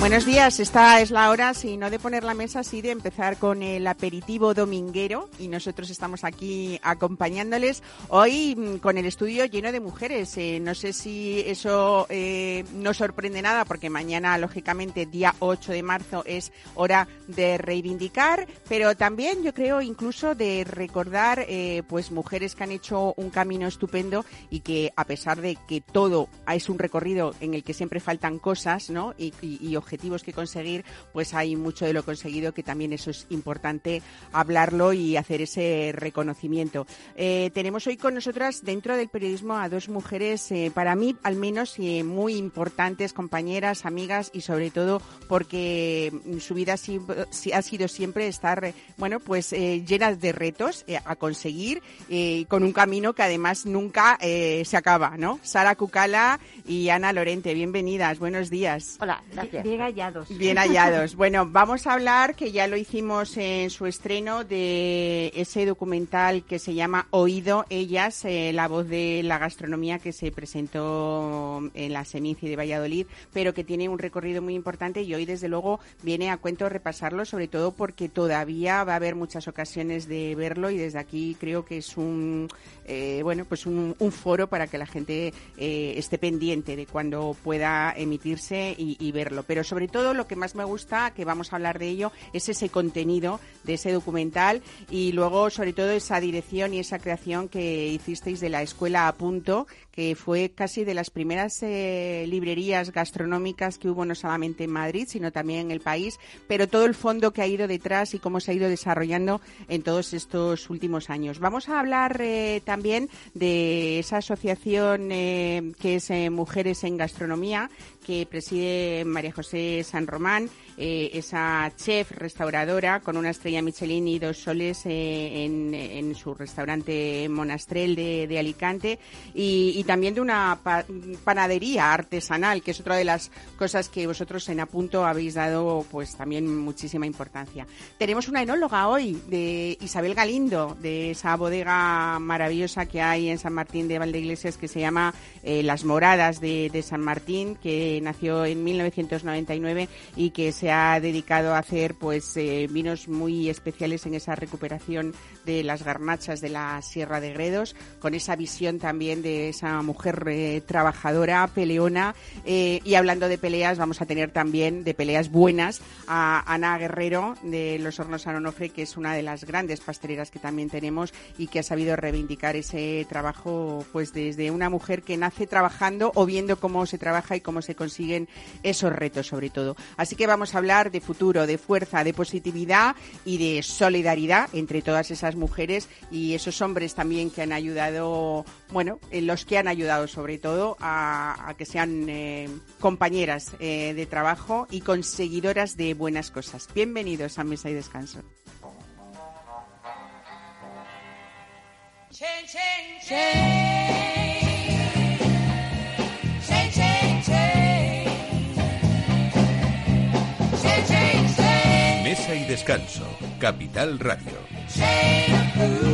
Buenos días, esta es la hora, si no de poner la mesa, sí de empezar con el aperitivo dominguero y nosotros estamos aquí acompañándoles hoy mm, con el estudio lleno de mujeres. Eh, no sé si eso eh, no sorprende nada porque mañana, lógicamente, día 8 de marzo es hora de reivindicar, pero también yo creo incluso de recordar eh, pues mujeres que han hecho un camino estupendo y que a pesar de que todo es un recorrido en el que siempre faltan cosas ¿no? y, y, y objetivos que conseguir, pues hay mucho de lo conseguido que también eso es importante hablarlo y hacer ese reconocimiento. Eh, tenemos hoy con nosotras dentro del periodismo a dos mujeres, eh, para mí al menos eh, muy importantes, compañeras, amigas y sobre todo porque su vida ha, sido siempre estar, bueno, pues llenas de retos a conseguir con un camino que además nunca se acaba, ¿no? Sara Cucala y Ana Lorente, bienvenidas, buenos días. Hola, gracias. Bien hallados. Bien hallados. Bueno, vamos a hablar, que ya lo hicimos en su estreno, de ese documental que se llama Oído Ellas, eh, la voz de la gastronomía que se presentó en la Seminci de Valladolid, pero que tiene un recorrido muy importante y hoy, desde luego, viene a cuento repasarlo, sobre todo porque todavía va a haber muchas ocasiones de verlo y desde aquí creo que es un, eh, bueno, pues un, un, foro para que la gente eh, esté pendiente de cuando pueda emitirse y, y verlo. Pero sobre todo lo que más me gusta, que vamos a hablar de ello, es ese contenido de ese documental y luego sobre todo esa dirección y esa creación que hicisteis de la escuela a punto, que fue casi de las primeras eh, librerías gastronómicas que hubo no solamente en Madrid, sino también en el país, pero todo el fondo que ha ido detrás y cómo se ha ido desarrollando en todos estos últimos años. Vamos a hablar eh, también de esa asociación eh, que es Mujeres en Gastronomía, que preside María José San Román, eh, esa chef restauradora con una estrella Michelin y dos soles eh, en, su restaurante Monastrel de, Alicante y, también de una pa panadería artesanal, que es otra de las cosas que vosotros en Apunto habéis dado pues también muchísima importancia. Tenemos una enóloga hoy de Isabel Galindo, de esa bodega maravillosa que hay en San Martín de Valdeiglesias que se llama eh, Las Moradas de, de San Martín, que nació en 1999 y que se ha dedicado a hacer pues eh, vinos muy especiales en esa recuperación de las garnachas de la Sierra de Gredos, con esa visión también de esa mujer eh, trabajadora, peleona. Eh, y hablando de peleas, vamos a tener también de peleas buenas a Ana Guerrero de Los Hornos San Onofre, que es una de las grandes pasteleras que también tenemos y que ha sabido reivindicar ese trabajo pues desde una mujer que nace trabajando o viendo cómo se trabaja y cómo se consiguen esos retos sobre todo. Así que vamos a hablar de futuro, de fuerza, de positividad y de solidaridad entre todas esas mujeres y esos hombres también que han ayudado, bueno, los que han ayudado sobre todo a, que sean eh, compañeras eh, de trabajo y conseguidoras de buenas cosas. Bienvenidos a Mesa y Descanso. Y descanso, Capital Radio.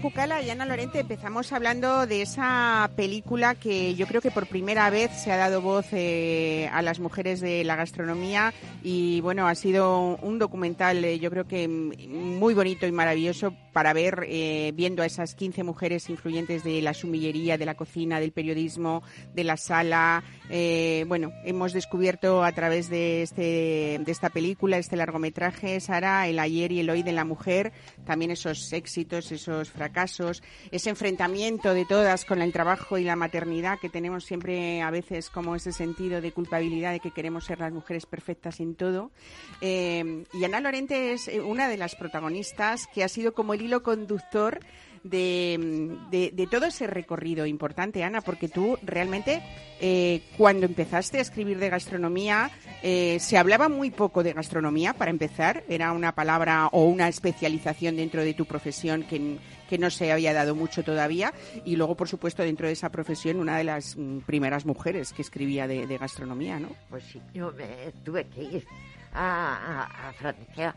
Cucala y Ana Lorente empezamos hablando de esa película que yo creo que por primera vez se ha dado voz eh, a las mujeres de la gastronomía y bueno, ha sido un documental eh, yo creo que muy bonito y maravilloso para ver, eh, viendo a esas 15 mujeres influyentes de la sumillería, de la cocina, del periodismo, de la sala. Eh, bueno, hemos descubierto a través de, este, de esta película, este largometraje, Sara, el ayer y el hoy de la mujer, también esos éxitos, esos los fracasos, ese enfrentamiento de todas con el trabajo y la maternidad que tenemos siempre a veces como ese sentido de culpabilidad de que queremos ser las mujeres perfectas en todo. Eh, y Ana Lorente es eh, una de las protagonistas que ha sido como el hilo conductor de, de, todo ese recorrido importante, Ana, porque tú realmente eh, cuando empezaste a escribir de gastronomía se hablaba muy poco de gastronomía, para empezar, era una palabra o una especialización dentro de tu profesión que, que no se había dado mucho todavía y luego, por supuesto, dentro de esa profesión, una de las mm, primeras mujeres que escribía de, gastronomía, ¿no? Pues sí, yo me tuve que ir a, a, Francia,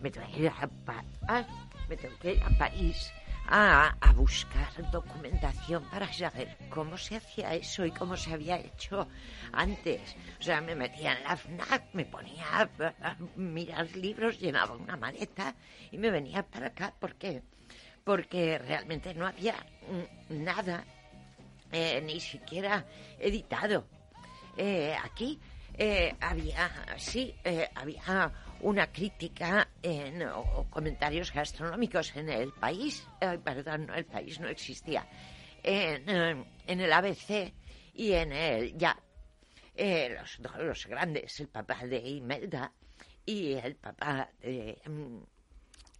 me tuve que ir a, me tuve que ir a París a, a, buscar documentación para saber cómo se hacía eso y cómo se había hecho antes. O sea, me metía en la FNAC, me ponía a, mirar libros, llenaba una maleta y me venía para acá. ¿Por qué? Porque realmente no había nada, eh, ni siquiera editado. Eh, aquí eh, había, sí, había una crítica en, o, comentarios gastronómicos en el país, perdón, no, el país no existía, en, en, el ABC y en el ya. Los dos los grandes, el papá de Imelda y el papá de...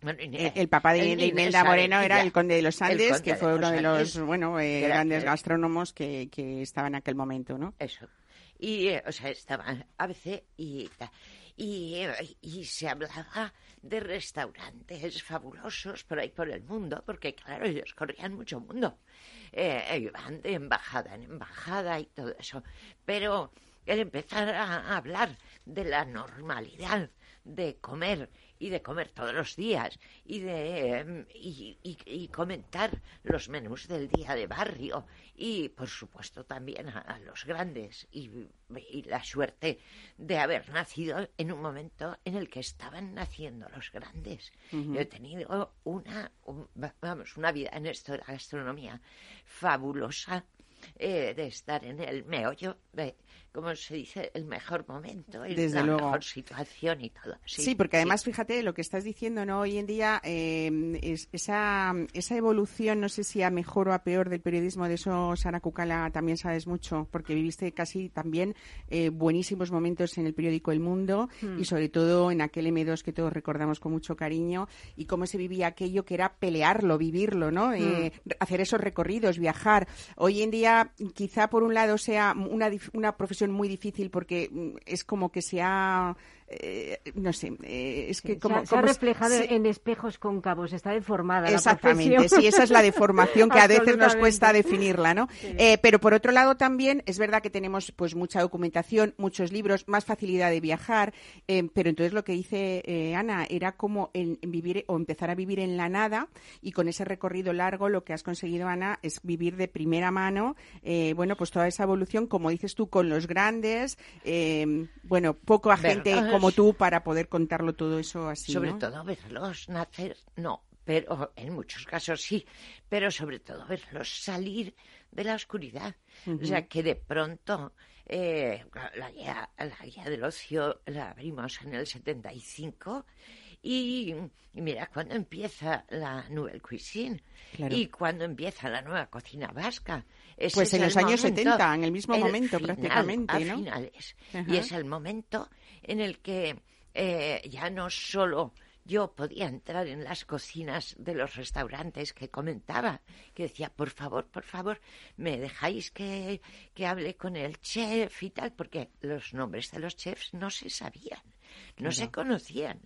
Mm, el, papá de, Imelda Moreno era el conde de los Andes, que fue uno de los bueno grandes gastrónomos que, que estaba en aquel momento, ¿no? Eso. Y, o sea, estaban ABC y y, se hablaba de restaurantes fabulosos por ahí por el mundo, porque claro, ellos corrían mucho mundo. Eh, iban de embajada en embajada y todo eso. Pero el empezar a hablar de la normalidad de comer y de comer todos los días y de em, y, comentar los menús del día de barrio y por supuesto también a, los grandes y, la suerte de haber nacido en un momento en el que estaban naciendo los grandes. Yo he tenido una vamos una vida en esto de la gastronomía fabulosa eh, de estar en el meollo de como se dice, el mejor momento, y la mejor situación y todo. Sí, porque además, fíjate, lo que estás diciendo, ¿no? Hoy en día, eh, es, esa, esa evolución, no sé si a mejor o a peor del periodismo, de eso, Sara Cucala, también sabes mucho, porque viviste casi también eh, buenísimos momentos en el periódico El Mundo y hmm. sobre todo en aquel M2 que todos recordamos con mucho cariño y cómo se vivía aquello que era pelearlo, vivirlo, ¿no? Eh, hmm. hacer esos recorridos, viajar. Hoy en día, quizá por un lado sea una, una profesión muy difícil porque mm, es como que se ha eh, no sé, eh, es que como... Se ha, reflejado en espejos cóncavos, está deformada Exactamente, sí, esa es la deformación que a veces nos cuesta definirla, ¿no? Eh, pero por otro lado también es verdad que tenemos pues mucha documentación, muchos libros, más facilidad de viajar, pero entonces lo que dice Ana era como en, vivir o empezar a vivir en la nada y con ese recorrido largo lo que has conseguido, Ana, es vivir de primera mano, bueno, pues toda esa evolución, como dices tú, con los grandes, bueno, poco a gente como tú para poder contarlo todo eso así. Sobre todo verlos nacer, no, pero en muchos casos sí, pero sobre todo verlos salir de la oscuridad. O sea, que de pronto eh, la, guía, la guía del ocio la abrimos en el 75 y, y mira, cuando empieza la Nouvelle Cuisine y cuando empieza la nueva cocina vasca. pues en los años 70, en el mismo momento prácticamente, a finales. Y es el momento en el que eh, ya no solo yo podía entrar en las cocinas de los restaurantes que comentaba, que decía, por favor, por favor, me dejáis que, que hable con el chef y tal, porque los nombres de los chefs no se sabían, no se conocían.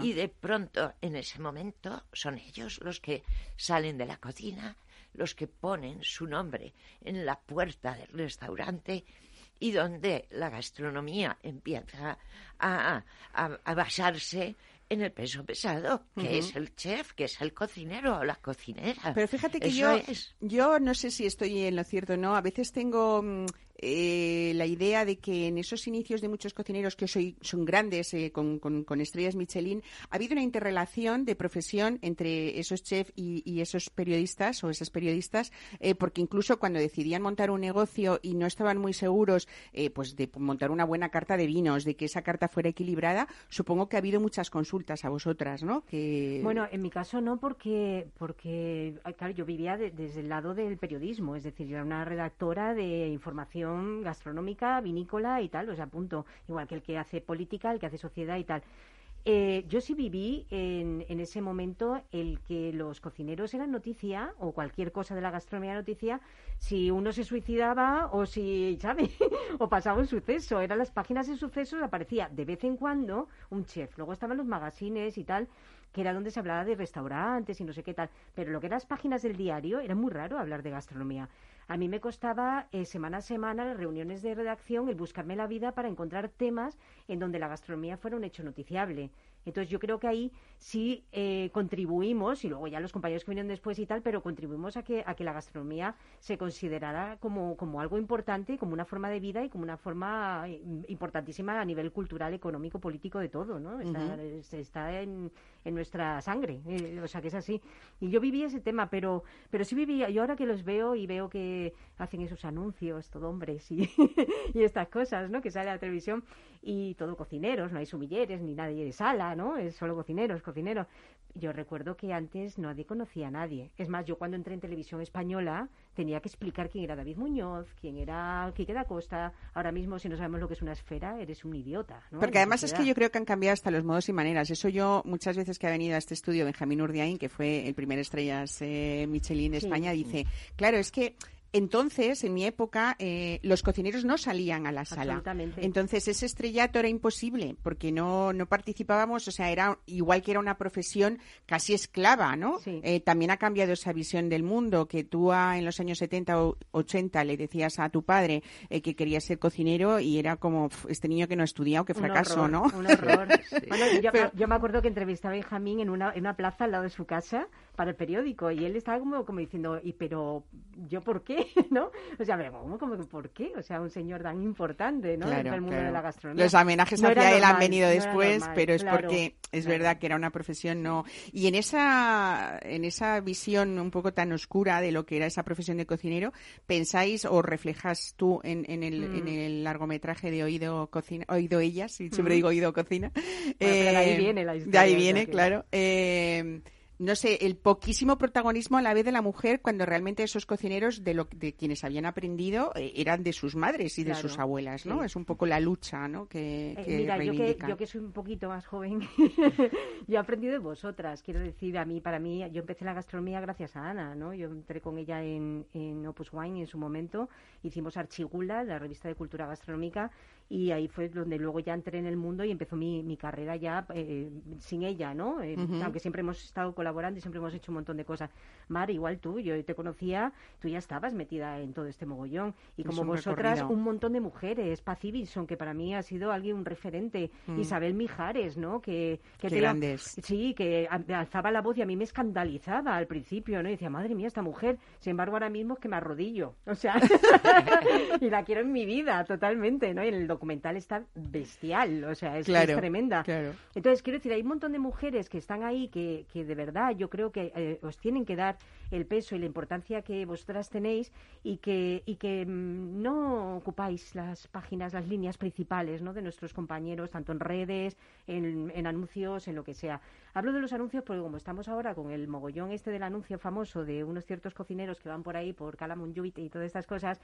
Y de pronto, en ese momento, son ellos los que salen de la cocina, los que ponen su nombre en la puerta del restaurante y donde la gastronomía empieza a, basarse en el peso pesado, que es el chef, que es el cocinero o la cocinera. Pero fíjate que yo, yo no sé si estoy en lo cierto o no, a veces tengo mm, eh, la idea de que en esos inicios de muchos cocineros que hoy son grandes, eh, con, estrellas Michelin, ha habido una interrelación de profesión entre esos chefs y, esos periodistas o esas periodistas, eh, porque incluso cuando decidían montar un negocio y no estaban muy seguros pues de montar una buena carta de vinos, de que esa carta fuera equilibrada, supongo que ha habido muchas consultas a vosotras, ¿no? Que... Bueno, en mi caso no, porque, porque claro, yo vivía desde el lado del periodismo, es decir, yo era una redactora de información gastronómica, vinícola y tal, o sea, punto. Igual que el que hace política, el que hace sociedad y tal. Eh, yo sí viví en, ese momento el que los cocineros eran noticia o cualquier cosa de la gastronomía noticia si uno se suicidaba o si, ¿sabes? o pasaba un suceso. Eran las páginas de sucesos, aparecía de vez en cuando un chef. Luego estaban los magazines y tal que era donde se hablaba de restaurantes y no sé qué tal. Pero lo que eran las páginas del diario era muy raro hablar de gastronomía. A mí me costaba eh, semana a semana las reuniones de redacción, el buscarme la vida para encontrar temas en donde la gastronomía fuera un hecho noticiable. Entonces yo creo que ahí sí eh, contribuimos, y luego ya los compañeros que vinieron después y tal, pero contribuimos a que, a que la gastronomía se considerara como, como algo importante, como una forma de vida y como una forma eh, importantísima a nivel cultural, económico, político, de todo, ¿no? Está, está en, en, nuestra sangre, eh, o sea que es así. Y yo viví ese tema, pero, pero sí vivía, yo ahora que los veo y veo que hacen esos anuncios, todo hombres y, y estas cosas, ¿no? Que sale a la televisión y todo cocineros, no hay sumilleres ni nadie de sala, ¿no? Es solo cocineros, cocineros. Yo recuerdo que antes nadie conocía a nadie. Es más, yo cuando entré en televisión española tenía que explicar quién era David Muñoz, quién era Quique da Costa. Ahora mismo, si no sabemos lo que es una esfera, eres un idiota. ¿no? Porque además es que yo creo que han cambiado hasta los modos y maneras. Eso yo, muchas veces que ha venido a este estudio Benjamín Urdiain, que fue el primer estrellas eh, Michelin de España, dice, claro, es que entonces, en mi época, eh, los cocineros no salían a la sala. Entonces, ese estrellato era imposible porque no, no participábamos, o sea, era igual que era una profesión casi esclava, ¿no? Eh, también ha cambiado esa visión del mundo, que tú en los años 70 o 80 le decías a tu padre eh, que quería ser cocinero y era como, este niño que no ha estudiado, que fracaso, ¿no? Un horror. bueno, yo, me acuerdo que entrevistaba a Benjamín en una, en una plaza al lado de su casa para el periódico y él estaba como, como diciendo, ¿y pero yo por qué? ¿No? O sea, ¿cómo, como, ¿por qué? O sea, un señor tan importante, ¿no? Claro, el mundo de la gastronomía. Los homenajes hacia él han venido después, pero es porque es verdad que era una profesión no... Y en esa, en esa visión un poco tan oscura de lo que era esa profesión de cocinero, ¿pensáis o reflejas tú en, en, el, en mm. el largometraje de Oído Cocina, Oído Ellas, y siempre mm. digo Oído Cocina? de ahí eh, viene la historia. De ahí viene, claro. Eh, no sé, el poquísimo protagonismo a la vez de la mujer cuando realmente esos cocineros de lo de quienes habían aprendido eh, eran de sus madres y de sus abuelas, ¿no? Es un poco la lucha, ¿no? Que, eh, mira, yo que, yo que soy un poquito más joven, yo he aprendido de vosotras. Quiero decir, a mí, para mí, yo empecé la gastronomía gracias a Ana, ¿no? Yo entré con ella en, en Opus Wine en su momento, hicimos Archigula, la revista de cultura gastronómica, y ahí fue donde luego ya entré en el mundo y empezó mi, mi carrera ya eh, sin ella, ¿no? Eh, aunque siempre hemos estado colaborando y siempre hemos hecho un montón de cosas. Mar, igual tú, yo te conocía, tú ya estabas metida en todo este mogollón. Y como vosotras, un montón de mujeres, Paz Ivinson, que para mí ha sido alguien, un referente, mm. Isabel Mijares, ¿no? Que, que grandes. sí, que alzaba la voz y a mí me escandalizaba al principio, ¿no? Y decía, madre mía, esta mujer, sin embargo, ahora mismo es que me arrodillo, o sea, y la quiero en mi vida totalmente, ¿no? Y en el documental está bestial, o sea, es, tremenda. Entonces, quiero decir, hay un montón de mujeres que están ahí que, que de verdad yo creo que eh, os tienen que dar el peso y la importancia que vosotras tenéis y que, y que mm, no ocupáis las páginas, las líneas principales ¿no? de nuestros compañeros, tanto en redes, en, en anuncios, en lo que sea. Hablo de los anuncios porque como estamos ahora con el mogollón este del anuncio famoso de unos ciertos cocineros que van por ahí por Calamunjuit y todas estas cosas,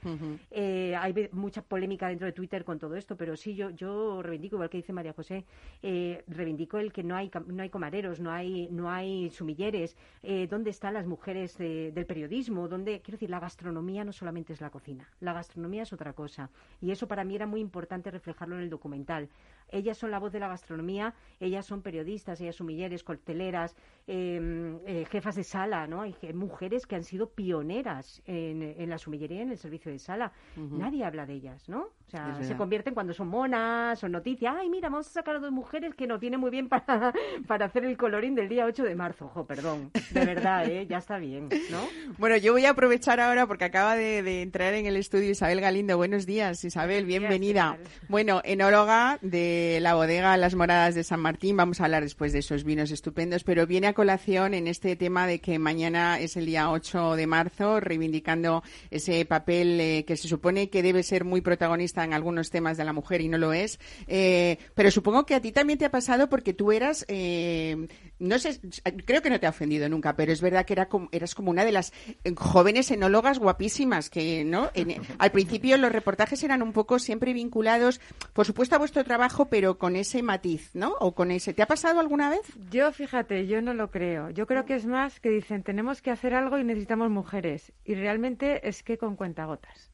eh, hay mucha polémica dentro de Twitter con todo esto, pero sí yo yo reivindico igual que dice María José, eh, reivindico el que no hay no hay comareros, no hay no hay sumilleres, eh, dónde están las mujeres del periodismo, dónde quiero decir la gastronomía no solamente es la cocina, la gastronomía es otra cosa. Y eso para mí era muy importante reflejarlo en el documental. Ellas son la voz de la gastronomía, ellas son periodistas, ellas son milleres, cocteleras, em, eh, jefas de sala, ¿no? Hay mujeres que han sido pioneras en, la sumillería, en el servicio de sala. Nadie habla de ellas, ¿no? O sea, se convierten cuando son monas, son noticias. Ay, mira, vamos a sacar a dos mujeres que nos viene muy bien para, para hacer el colorín del día 8 de marzo. Ojo, perdón. De verdad, ¿eh? Ya está bien, ¿no? Bueno, yo voy a aprovechar ahora porque acaba de, entrar en el estudio Isabel Galindo. Buenos días, Isabel, bienvenida. bueno, enóloga de la bodega Las Moradas de San Martín. Vamos a hablar después de esos vinos estupendos, pero viene a colación en este tema de que mañana es el día 8 de marzo, reivindicando ese papel eh, que se supone que debe ser muy protagonista en algunos temas de la mujer y no lo es. Eh, pero supongo que a ti también te ha pasado porque tú eras, eh, no sé, creo que no te ha ofendido nunca, pero es verdad que era como, eras como una de las jóvenes enólogas guapísimas que, ¿no? al principio los reportajes eran un poco siempre vinculados, por supuesto, a vuestro trabajo, pero con ese matiz, ¿no? O con ese. ¿Te ha pasado alguna vez? Yo, fíjate, yo no lo creo. Yo creo que es más que dicen tenemos que hacer algo y necesitamos mujeres. Y realmente es que con cuentagotas.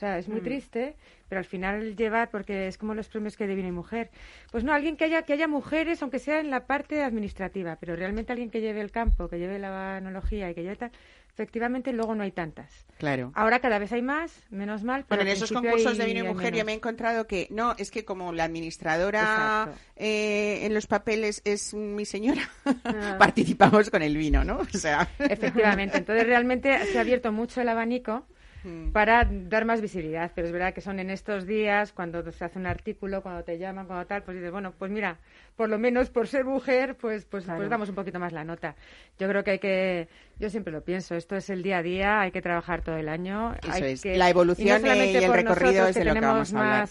O sea, es muy mm. triste, pero al final llevar, porque es como los premios que divina y mujer. Pues no, alguien que haya, que haya mujeres, aunque sea en la parte administrativa, pero realmente alguien que lleve el campo, que lleve la analogía y que lleve tal, efectivamente luego no hay tantas. Claro. Ahora cada vez hay más, menos mal. Pero bueno, en esos concursos de vino y mujer yo me he encontrado que no, es que como la administradora eh, en los papeles es mi señora, ah. participamos con el vino, ¿no? O sea. Efectivamente. Entonces realmente se ha abierto mucho el abanico Mm. para dar más visibilidad. Pero es verdad que son en estos días, cuando se hace un artículo, cuando te llaman, cuando tal, pues dices, bueno, pues mira, por lo menos por ser mujer, pues, pues, pues damos un poquito más la nota. Yo creo que hay que, yo siempre lo pienso, esto es el día a día, hay que trabajar todo el año. hay Que, la evolución y, el recorrido es de lo que vamos a hablar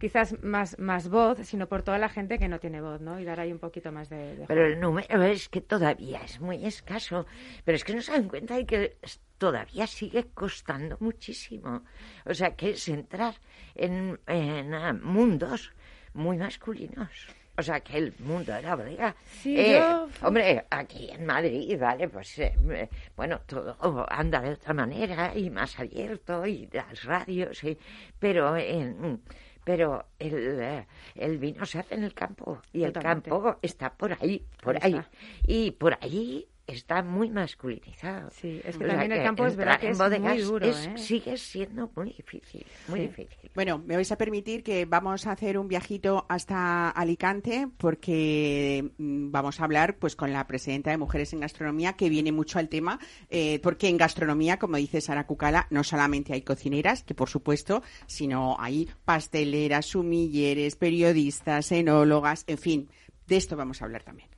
quizás más, más voz, sino por toda la gente que no tiene voz, ¿no? Y dar ahí un poquito más de... pero el número es que todavía es muy escaso. Pero es que no se dan cuenta de que todavía sigue costando muchísimo. O sea, que es entrar en, ah, mundos muy masculinos. O sea, que el mundo de la bodega. Sí, eh, Hombre, aquí en Madrid, ¿vale? Pues, eh, bueno, todo anda de otra manera y más abierto y las radios, y, pero en pero el, eh, el vino se hace en el campo y el campo está por ahí, por ahí. Y por ahí está muy masculinizado. Sí, es que también el campo es verdad que es muy duro. ¿eh? Sigue siendo muy difícil, muy difícil. Bueno, me vais a permitir que vamos a hacer un viajito hasta Alicante porque mm, vamos a hablar pues con la presidenta de Mujeres en Gastronomía que viene mucho al tema eh, porque en gastronomía, como dice Sara Cucala, no solamente hay cocineras, que por supuesto, sino hay pasteleras, sumilleres, periodistas, enólogas, en fin, de esto vamos a hablar también.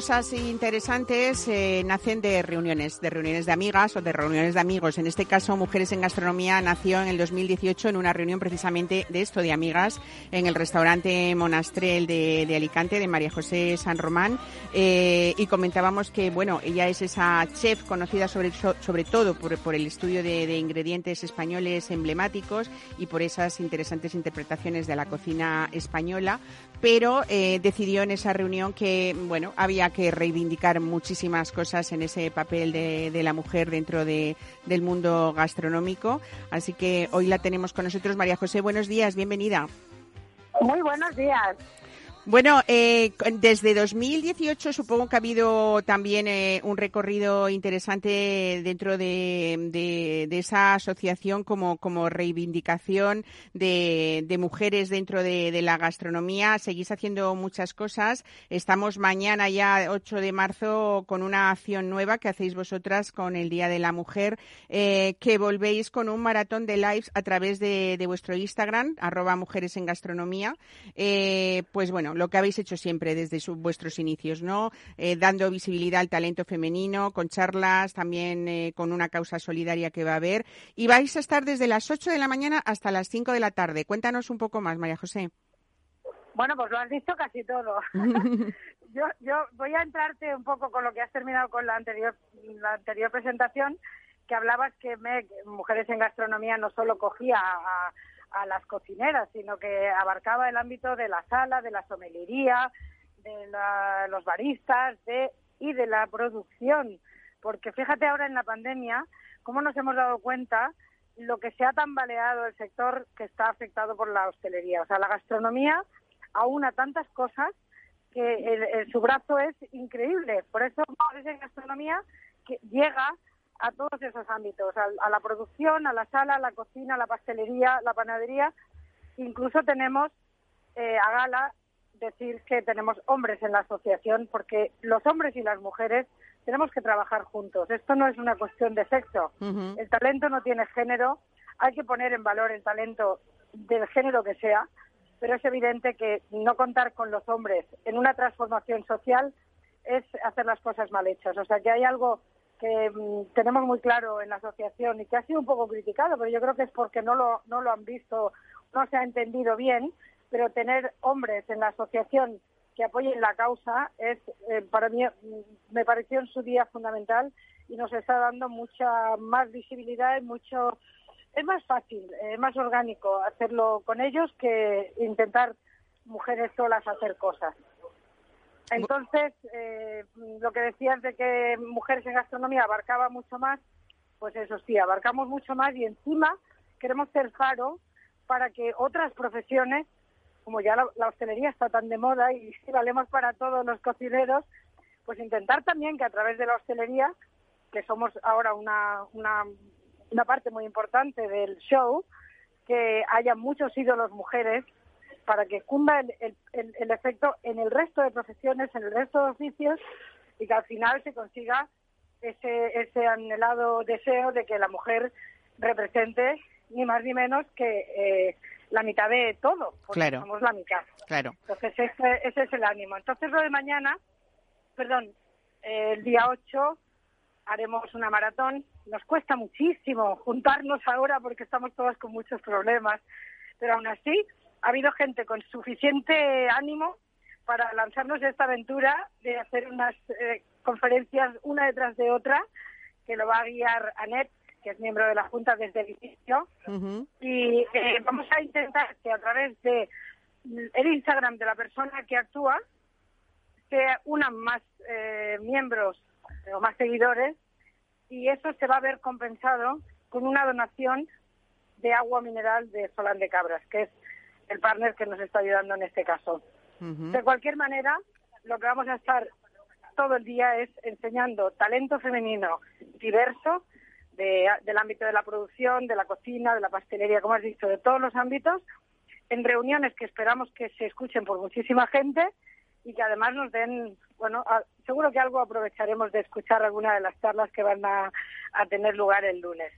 Cosas interesantes eh, nacen de reuniones, de reuniones de amigas o de reuniones de amigos. En este caso, Mujeres en Gastronomía nació en el 2018 en una reunión precisamente de esto, de amigas, en el restaurante Monastrel de, Alicante, de María José San Román. Eh, y comentábamos que, bueno, ella es esa chef conocida sobre, sobre todo por, el estudio de, de ingredientes españoles emblemáticos y por esas interesantes interpretaciones de la cocina española, pero eh, decidió en esa reunión que, bueno, había que reivindicar muchísimas cosas en ese papel de, la mujer dentro de, del mundo gastronómico. Así que hoy la tenemos con nosotros. María José, buenos días, bienvenida. Muy buenos días. Bueno, eh, desde 2018 supongo que ha habido también eh, un recorrido interesante dentro de, esa asociación como, reivindicación de, mujeres dentro de, la gastronomía. Seguís haciendo muchas cosas. Estamos mañana ya, 8 de marzo, con una acción nueva que hacéis vosotras con el Día de la Mujer, eh, que volvéis con un maratón de lives a través de, vuestro Instagram, arroba mujeres en gastronomía. pues bueno, lo que habéis hecho siempre desde vuestros inicios, ¿no? Eh, dando visibilidad al talento femenino, con charlas, también eh, con una causa solidaria que va a haber. Y vais a estar desde las 8 de la mañana hasta las 5 de la tarde. Cuéntanos un poco más, María José. Bueno, pues lo has dicho casi todo. yo, yo voy a entrarte un poco con lo que has terminado con la anterior, la anterior presentación, que hablabas que Mujeres en Gastronomía no solo cogía a, a las cocineras, sino que abarcaba el ámbito de la sala, de la somelería, de los baristas de, y de la producción. Porque fíjate ahora en la pandemia cómo nos hemos dado cuenta lo que se ha tambaleado el sector que está afectado por la hostelería. O sea, la gastronomía aúna tantas cosas que su brazo es increíble. Por eso, en gastronomía que llega a todos esos ámbitos, a, la producción, a la sala, a la cocina, a la pastelería, la panadería. Incluso tenemos eh, a gala decir que tenemos hombres en la asociación porque los hombres y las mujeres tenemos que trabajar juntos. Esto no es una cuestión de sexo. El talento no tiene género. Hay que poner en valor el talento del género que sea, pero es evidente que no contar con los hombres en una transformación social es hacer las cosas mal hechas. O sea que hay algo que mm, tenemos muy claro en la asociación y que ha sido un poco criticado, pero yo creo que es porque no lo, no lo han visto, no se ha entendido bien, pero tener hombres en la asociación que apoyen la causa es, eh, para mí, mm, me pareció en su día fundamental y nos está dando mucha más visibilidad y mucho, es más fácil, es más orgánico hacerlo con ellos que intentar mujeres solas hacer cosas. Entonces, eh, lo que decías de que mujeres en gastronomía abarcaba mucho más, pues eso sí, abarcamos mucho más y encima queremos ser faro para que otras profesiones, como ya la, hostelería está tan de moda y si valemos para todos los cocineros, pues intentar también que a través de la hostelería, que somos ahora una, una, una parte muy importante del show, que haya muchos ídolos mujeres para que cunda el, el, efecto en el resto de profesiones, en el resto de oficios y que al final se consiga ese, ese anhelado deseo de que la mujer represente ni más ni menos que eh, la mitad de todo, porque somos la mitad. Claro. Entonces ese, ese, es el ánimo. Entonces lo de mañana, perdón, el día 8 haremos una maratón. Nos cuesta muchísimo juntarnos ahora porque estamos todas con muchos problemas, pero aún así ha habido gente con suficiente ánimo para lanzarnos esta aventura de hacer unas eh, conferencias una detrás de otra, que lo va a guiar Anet, que es miembro de la Junta desde el inicio. Y eh, vamos a intentar que a través de el Instagram de la persona que actúa se unan más eh, miembros o más seguidores y eso se va a ver compensado con una donación de agua mineral de Solán de Cabras, que es el partner que nos está ayudando en este caso. De cualquier manera, lo que vamos a estar todo el día es enseñando talento femenino diverso del ámbito de la producción, de la cocina, de la pastelería, como has dicho, de todos los ámbitos, en reuniones que esperamos que se escuchen por muchísima gente y que además nos den, bueno, seguro que algo aprovecharemos de escuchar alguna de las charlas que van a tener lugar el lunes.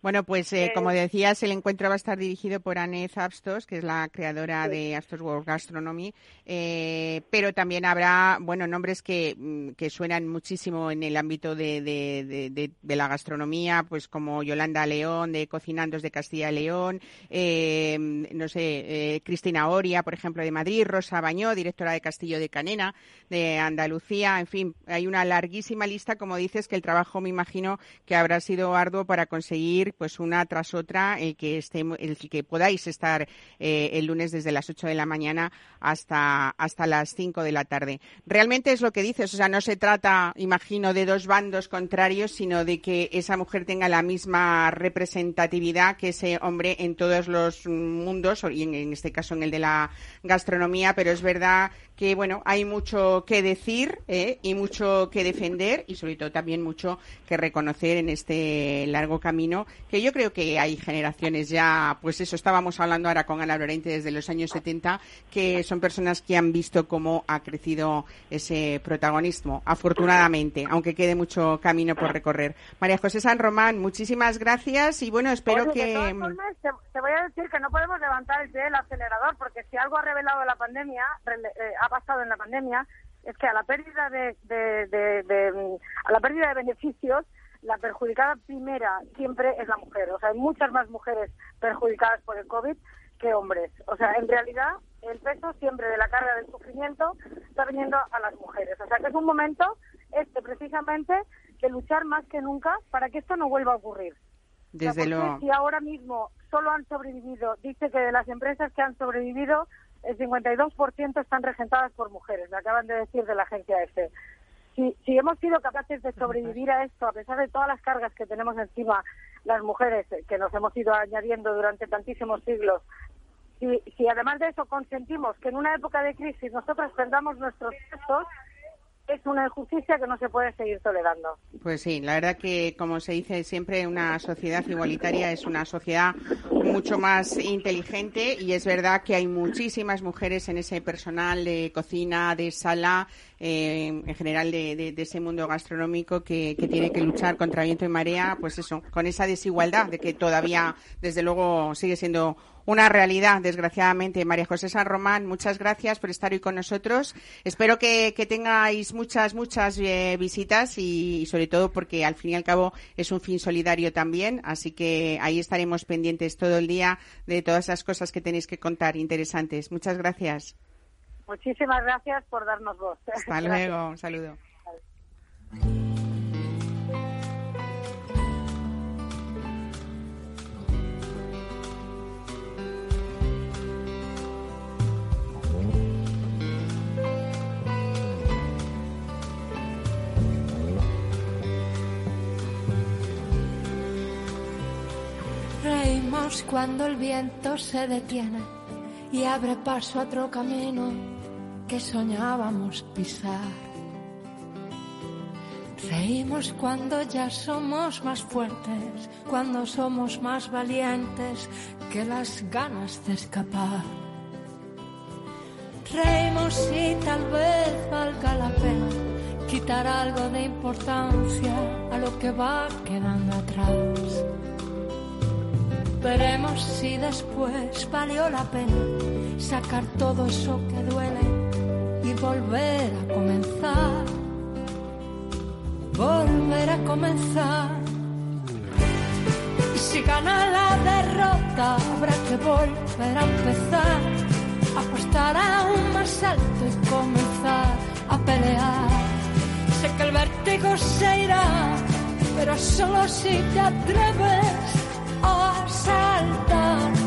Bueno, pues eh, como decías, el encuentro va a estar dirigido por Anne Zapstos, que es la creadora de Astos World Gastronomy, eh, pero también habrá, bueno, nombres que, mm, que suenan muchísimo en el ámbito de, de, de, la gastronomía, pues como Yolanda León, de Cocinandos de Castilla y León, eh, no sé, Cristina Oria, por ejemplo, de Madrid, Rosa Bañó, directora de Castillo de Canena, de Andalucía, en fin, hay una larguísima lista, como dices, que el trabajo me imagino que habrá sido arduo para conseguir pues una tras otra el que el que podáis estar eh, el lunes desde las 8 de la mañana hasta hasta las 5 de la tarde. Realmente es lo que dices, o sea, no se trata, imagino, de dos bandos contrarios, sino de que esa mujer tenga la misma representatividad que ese hombre en todos los mundos, y en, este caso en el de la gastronomía, pero es verdad que bueno, hay mucho que decir ¿eh? y mucho que defender y sobre todo también mucho que reconocer en este largo camino que yo creo que hay generaciones ya, pues eso, estábamos hablando ahora con Ana Lorente desde los años 70, que son personas que han visto cómo ha crecido ese protagonismo, afortunadamente, aunque quede mucho camino por recorrer. María José San Román, muchísimas gracias y bueno, espero que... te, voy a decir que no podemos levantar el pie del acelerador porque si algo ha revelado la pandemia, eh, ha pasado en la pandemia, es que a la pérdida de, a la pérdida de beneficios la perjudicada primera siempre es la mujer. O sea, hay muchas más mujeres perjudicadas por el COVID que hombres. O sea, en realidad el peso siempre de la carga del sufrimiento está viniendo a las mujeres. O sea, que es un momento este precisamente que luchar más que nunca para que esto no vuelva a ocurrir. Desde luego. Si ahora mismo solo han sobrevivido, dice que de las empresas que han sobrevivido, el 52% están regentadas por mujeres, me acaban de decir de la agencia EFE. Si, si hemos sido capaces de sobrevivir a esto, a pesar de todas las cargas que tenemos encima las mujeres, que nos hemos ido añadiendo durante tantísimos siglos, si, si además de eso consentimos que en una época de crisis nosotros perdamos nuestros puestos, es una injusticia que no se puede seguir tolerando. Pues sí, la verdad que, como se dice siempre, una sociedad igualitaria es una sociedad mucho más inteligente y es verdad que hay muchísimas mujeres en ese personal de cocina, de sala, eh, en general de, ese mundo gastronómico que, que, tiene que luchar contra viento y marea, pues eso, con esa desigualdad de que todavía, desde luego, sigue siendo una realidad, desgraciadamente. María José San Román, muchas gracias por estar hoy con nosotros. Espero que, tengáis muchas, muchas eh, visitas y, sobre todo porque al fin y al cabo es un fin solidario también. Así que ahí estaremos pendientes todo el día de todas las cosas que tenéis que contar interesantes. Muchas gracias. Muchísimas gracias por darnos voz. Hasta luego. Un saludo. Cuando el viento se detiene y abre paso a otro camino que soñábamos pisar. Reímos cuando ya somos más fuertes, cuando somos más valientes que las ganas de escapar. Reímos y tal vez valga la pena quitar algo de importancia a lo que va quedando atrás. Veremos si después valió la pena sacar todo eso que duele y volver a comenzar. Volver a comenzar. Y si gana la derrota, habrá que volver a empezar. Apostar aún más alto y comenzar a pelear. Sé que el vértigo se irá, pero solo si te atreves saltar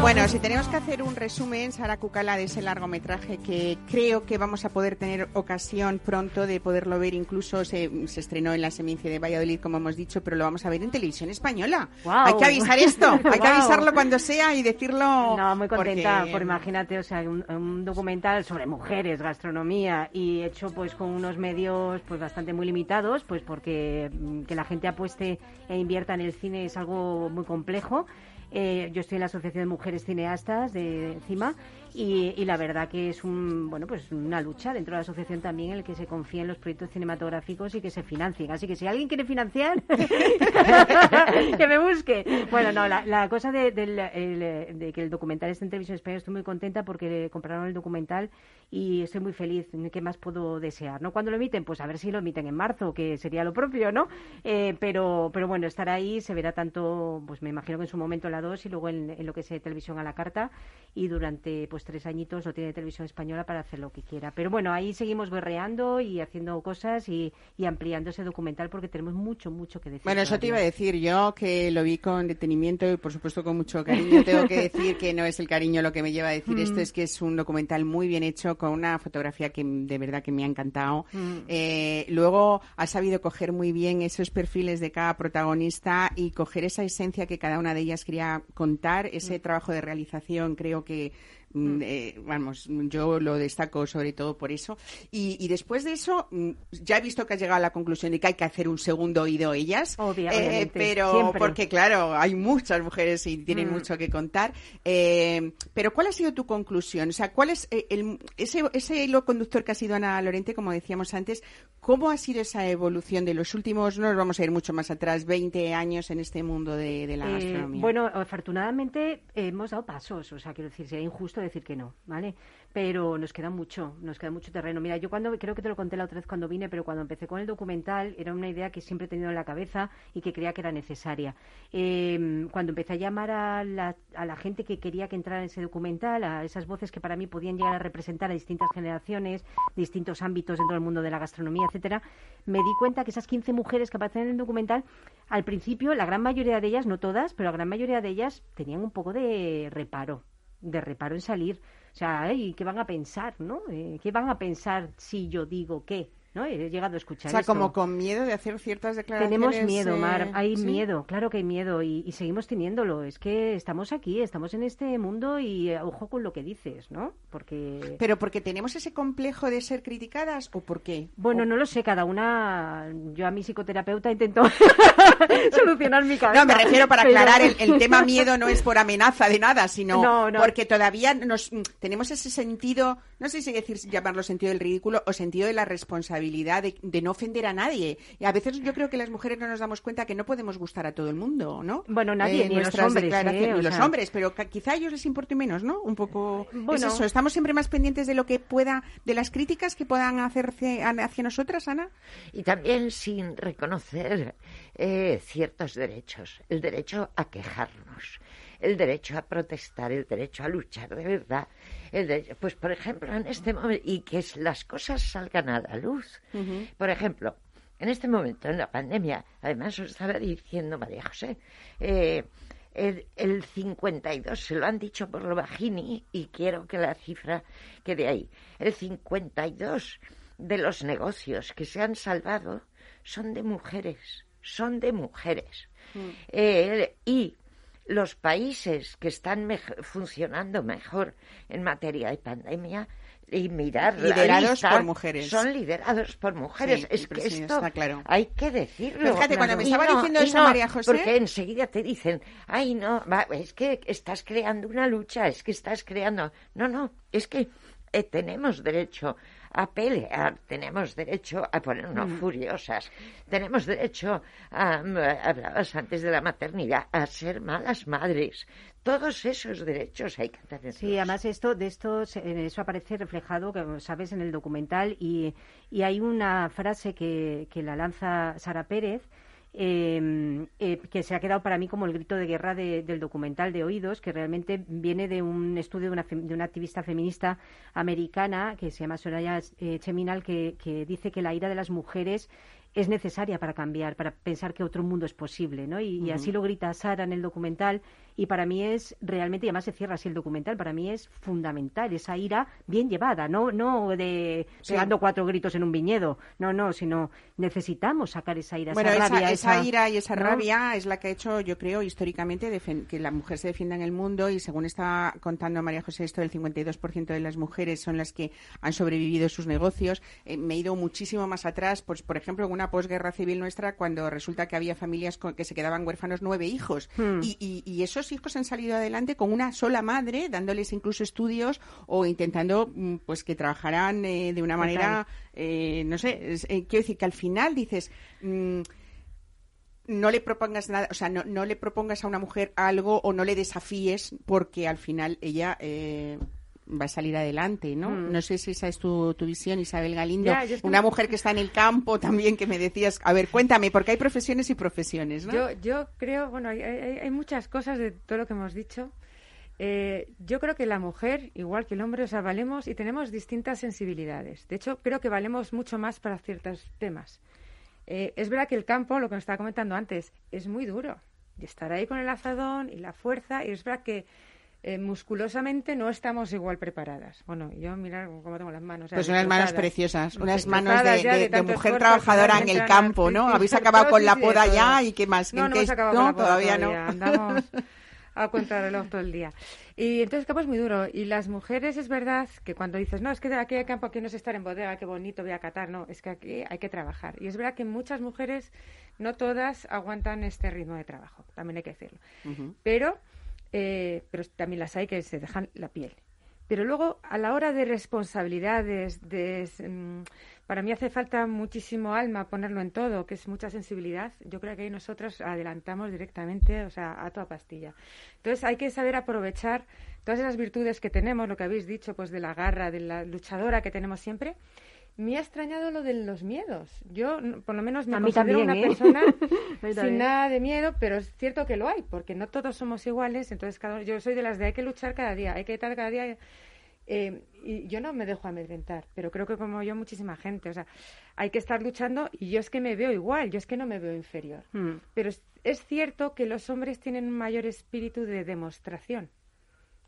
bueno, si tenemos que hacer un resumen, Sara Cucala, de ese largometraje que creo que vamos a poder tener ocasión pronto de poderlo ver, incluso se, estrenó en la Semencia de Valladolid, como hemos dicho, pero lo vamos a ver en televisión española. Hay que avisar esto, hay que avisarlo cuando sea y decirlo. No, muy contenta, por imagínate, o sea, un, documental sobre mujeres, gastronomía y hecho pues con unos medios pues bastante muy limitados, pues porque mm, que la gente apueste e invierta en el cine es algo muy complejo. Eh, yo estoy en la Asociación de Mujeres Cineastas de CIMA y, la verdad que es un, bueno, pues una lucha dentro de la asociación también en el que se confía en los proyectos cinematográficos y que se financien. Así que si alguien quiere financiar, que me busque. Bueno, no, la, cosa de, que el documental esté en televisión española estoy muy contenta porque compraron el documental y estoy muy feliz. ¿Qué más puedo desear? ¿no? Cuando lo emiten? Pues a ver si lo emiten en marzo, que sería lo propio, ¿no? Eh, pero, pero bueno, estar ahí se verá tanto, pues me imagino que en su momento en la 2 y luego en, en lo que es televisión a la carta y durante pues tres añitos lo tiene Televisión Española para hacer lo que quiera. Pero bueno, ahí seguimos berreando y haciendo cosas y, ampliando ese documental porque tenemos mucho, mucho que decir. Bueno, eso te iba a decir yo, que lo vi con detenimiento y por supuesto con mucho cariño. Tengo que decir que no es el cariño lo que me lleva a decir esto, mm. es que es un documental muy bien hecho, con una fotografía que de verdad que me ha encantado. Mm. Eh, luego ha sabido coger muy bien esos perfiles de cada protagonista y coger esa esencia que cada una de ellas quería contar, ese mm. trabajo de realización creo que Mm, eh, vamos, yo lo destaco sobre todo por eso. Y, y, después de eso, mm, ya he visto que has llegado a la conclusión de que hay que hacer un segundo oído ellas. Obviamente. pero, porque claro, hay muchas mujeres y tienen mucho que contar. pero ¿cuál ha sido tu conclusión? O sea, ¿cuál es el, ese, ese hilo conductor que ha sido Ana Lorente, como decíamos antes? ¿Cómo ha sido esa evolución de los últimos, no nos vamos a ir mucho más atrás, 20 años en este mundo de, la gastronomía? Bueno, afortunadamente hemos dado pasos, o sea, quiero decir, sería injusto decir que no, ¿vale? Pero nos queda mucho, nos queda mucho terreno. Mira, yo cuando, creo que te lo conté la otra vez cuando vine, pero cuando empecé con el documental era una idea que siempre he tenido en la cabeza y que creía que era necesaria. Em, cuando empecé a llamar a la, a la gente que quería que entrara en ese documental, a esas voces que para mí podían llegar a representar a distintas generaciones, distintos ámbitos dentro del mundo de la gastronomía, etcétera, me di cuenta que esas 15 mujeres que aparecen en el documental, al principio, la gran mayoría de ellas, no todas, pero la gran mayoría de ellas tenían un poco de reparo de reparo en salir. O sea, ¿qué van a pensar, no? Eh, ¿Qué van a pensar si yo digo qué? ¿No? He llegado a escuchar O sea, como con miedo de hacer ciertas declaraciones. Tenemos miedo, Mar, hay miedo, claro que hay miedo y, seguimos teniéndolo. Es que estamos aquí, estamos en este mundo y eh, ojo con lo que dices, ¿no? Porque... ¿Pero porque tenemos ese complejo de ser criticadas o por qué? Bueno, no lo sé, cada una... Yo a mi psicoterapeuta intento solucionar mi cabeza. No, me refiero para aclarar, el, tema miedo no es por amenaza de nada, sino porque todavía nos tenemos ese sentido, no sé si decir llamarlo sentido del ridículo o sentido de la responsabilidad de, no ofender a nadie. Y a veces yo creo que las mujeres no nos damos cuenta que no podemos gustar a todo el mundo, ¿no? Bueno, nadie, eh, ni los hombres. ¿eh? Ni los hombres, pero quizá a ellos les importe menos, ¿no? Un poco bueno, eso. Estamos siempre más pendientes de lo que pueda, de las críticas que puedan hacerse hacia nosotras, Ana. Y también sin reconocer eh, ciertos derechos. El derecho a quejarnos el derecho a protestar, el derecho a luchar de verdad. El pues, por ejemplo, en este momento, y que las cosas salgan a la luz. Por ejemplo, en este momento, en la pandemia, además os estaba diciendo María José, eh, el, el, 52, se lo han dicho por lo bajini y quiero que la cifra quede ahí. El 52 de los negocios que se han salvado son de mujeres, son de mujeres. Mm. Eh, y los países que están funcionando mejor en materia de pandemia y mirar liderados por mujeres. son liderados por mujeres. Es que esto hay que decirlo. Fíjate cuando me estaba diciendo eso María José porque enseguida te dicen ay no es que estás creando una lucha es que estás creando no no es que eh, tenemos derecho a pelear, tenemos derecho a ponernos mm. furiosas, tenemos derecho a, hablabas antes de la maternidad, a ser malas madres. Todos esos derechos hay que tener. Sí, además esto, de esto, eso aparece reflejado, como sabes, en el documental y, y hay una frase que, que la lanza Sara Pérez, Em, eh, que se ha quedado para mí como el grito de guerra del documental de Oídos, que realmente viene de un estudio de una, de una activista feminista americana que se llama Soraya eh, Cheminal, que, que dice que la ira de las mujeres es necesaria para cambiar, para pensar que otro mundo es posible, ¿no? Y, así lo grita Sara en el documental y para mí es realmente, y además se cierra así el documental, para mí es fundamental esa ira bien llevada, no no de pegando cuatro gritos en un viñedo, no, no, sino necesitamos sacar esa ira, bueno, esa, rabia. Esa, ira y esa rabia es la que ha hecho, yo creo, históricamente que la mujer se defienda en el mundo y según está contando María José esto, el 52% de las mujeres son las que han sobrevivido sus negocios. Eh, me he ido muchísimo más atrás, pues por ejemplo, en una posguerra civil nuestra cuando resulta que había familias que se quedaban huérfanos nueve hijos hmm. y, hijos han salido adelante con una sola madre dándoles incluso estudios o intentando mm, pues que trabajaran eh, de una manera eh, no sé eh, quiero decir que al final dices mm, no le propongas nada, o sea, no, no, le propongas a una mujer algo o no le desafíes porque al final ella va a salir adelante, ¿no? Mm. No sé si esa es tu, visión, Isabel Galindo. Una mujer que está en el campo también, que me decías, a ver, cuéntame, porque hay profesiones y profesiones, ¿no? Yo, yo creo, bueno, hay, hay, muchas cosas de todo lo que hemos dicho. Eh, yo creo que la mujer, igual que el hombre, o sea, valemos y tenemos distintas sensibilidades. De hecho, creo que valemos mucho más para ciertos temas. Eh, es verdad que el campo, lo que nos estaba comentando antes, es muy duro. Y estar ahí con el azadón y la fuerza, y es verdad que eh, musculosamente no estamos igual preparadas. Bueno, yo mirar cómo tengo las manos. Pues unas manos preciosas, unas manos de, mujer trabajadora en el campo, ¿no? Habéis acabado con la poda ya y qué más. No, no hemos acabado con la poda todavía, no. a contrarreloj todo el día. Y entonces el campo es muy duro. Y las mujeres es verdad que cuando dices, no, es que aquí hay campo, aquí no es estar en bodega, qué bonito, voy a catar, no, es que aquí hay que trabajar. Y es verdad que muchas mujeres, no todas, aguantan este ritmo de trabajo, también hay que decirlo. Pero, eh, pero también las hay que se dejan la piel. Pero luego, a la hora de responsabilidades, de, mm, para mí hace falta muchísimo alma ponerlo en todo, que es mucha sensibilidad. Yo creo que ahí nosotros adelantamos directamente, o sea, a toda pastilla. Entonces hay que saber aprovechar todas esas virtudes que tenemos, lo que habéis dicho, pues de la garra, de la luchadora que tenemos siempre. Me ha extrañado lo de los miedos. Yo, por lo menos, me considero una ¿eh? persona sin nada de miedo, pero es cierto que lo hay, porque no todos somos iguales. Entonces, cada, yo soy de las de hay que luchar cada día, hay que estar cada día eh, y yo no me dejo amedrentar, pero creo que como yo muchísima gente, o sea, hay que estar luchando y yo es que me veo igual, yo es que no me veo inferior. Hmm. Pero es, cierto que los hombres tienen un mayor espíritu de demostración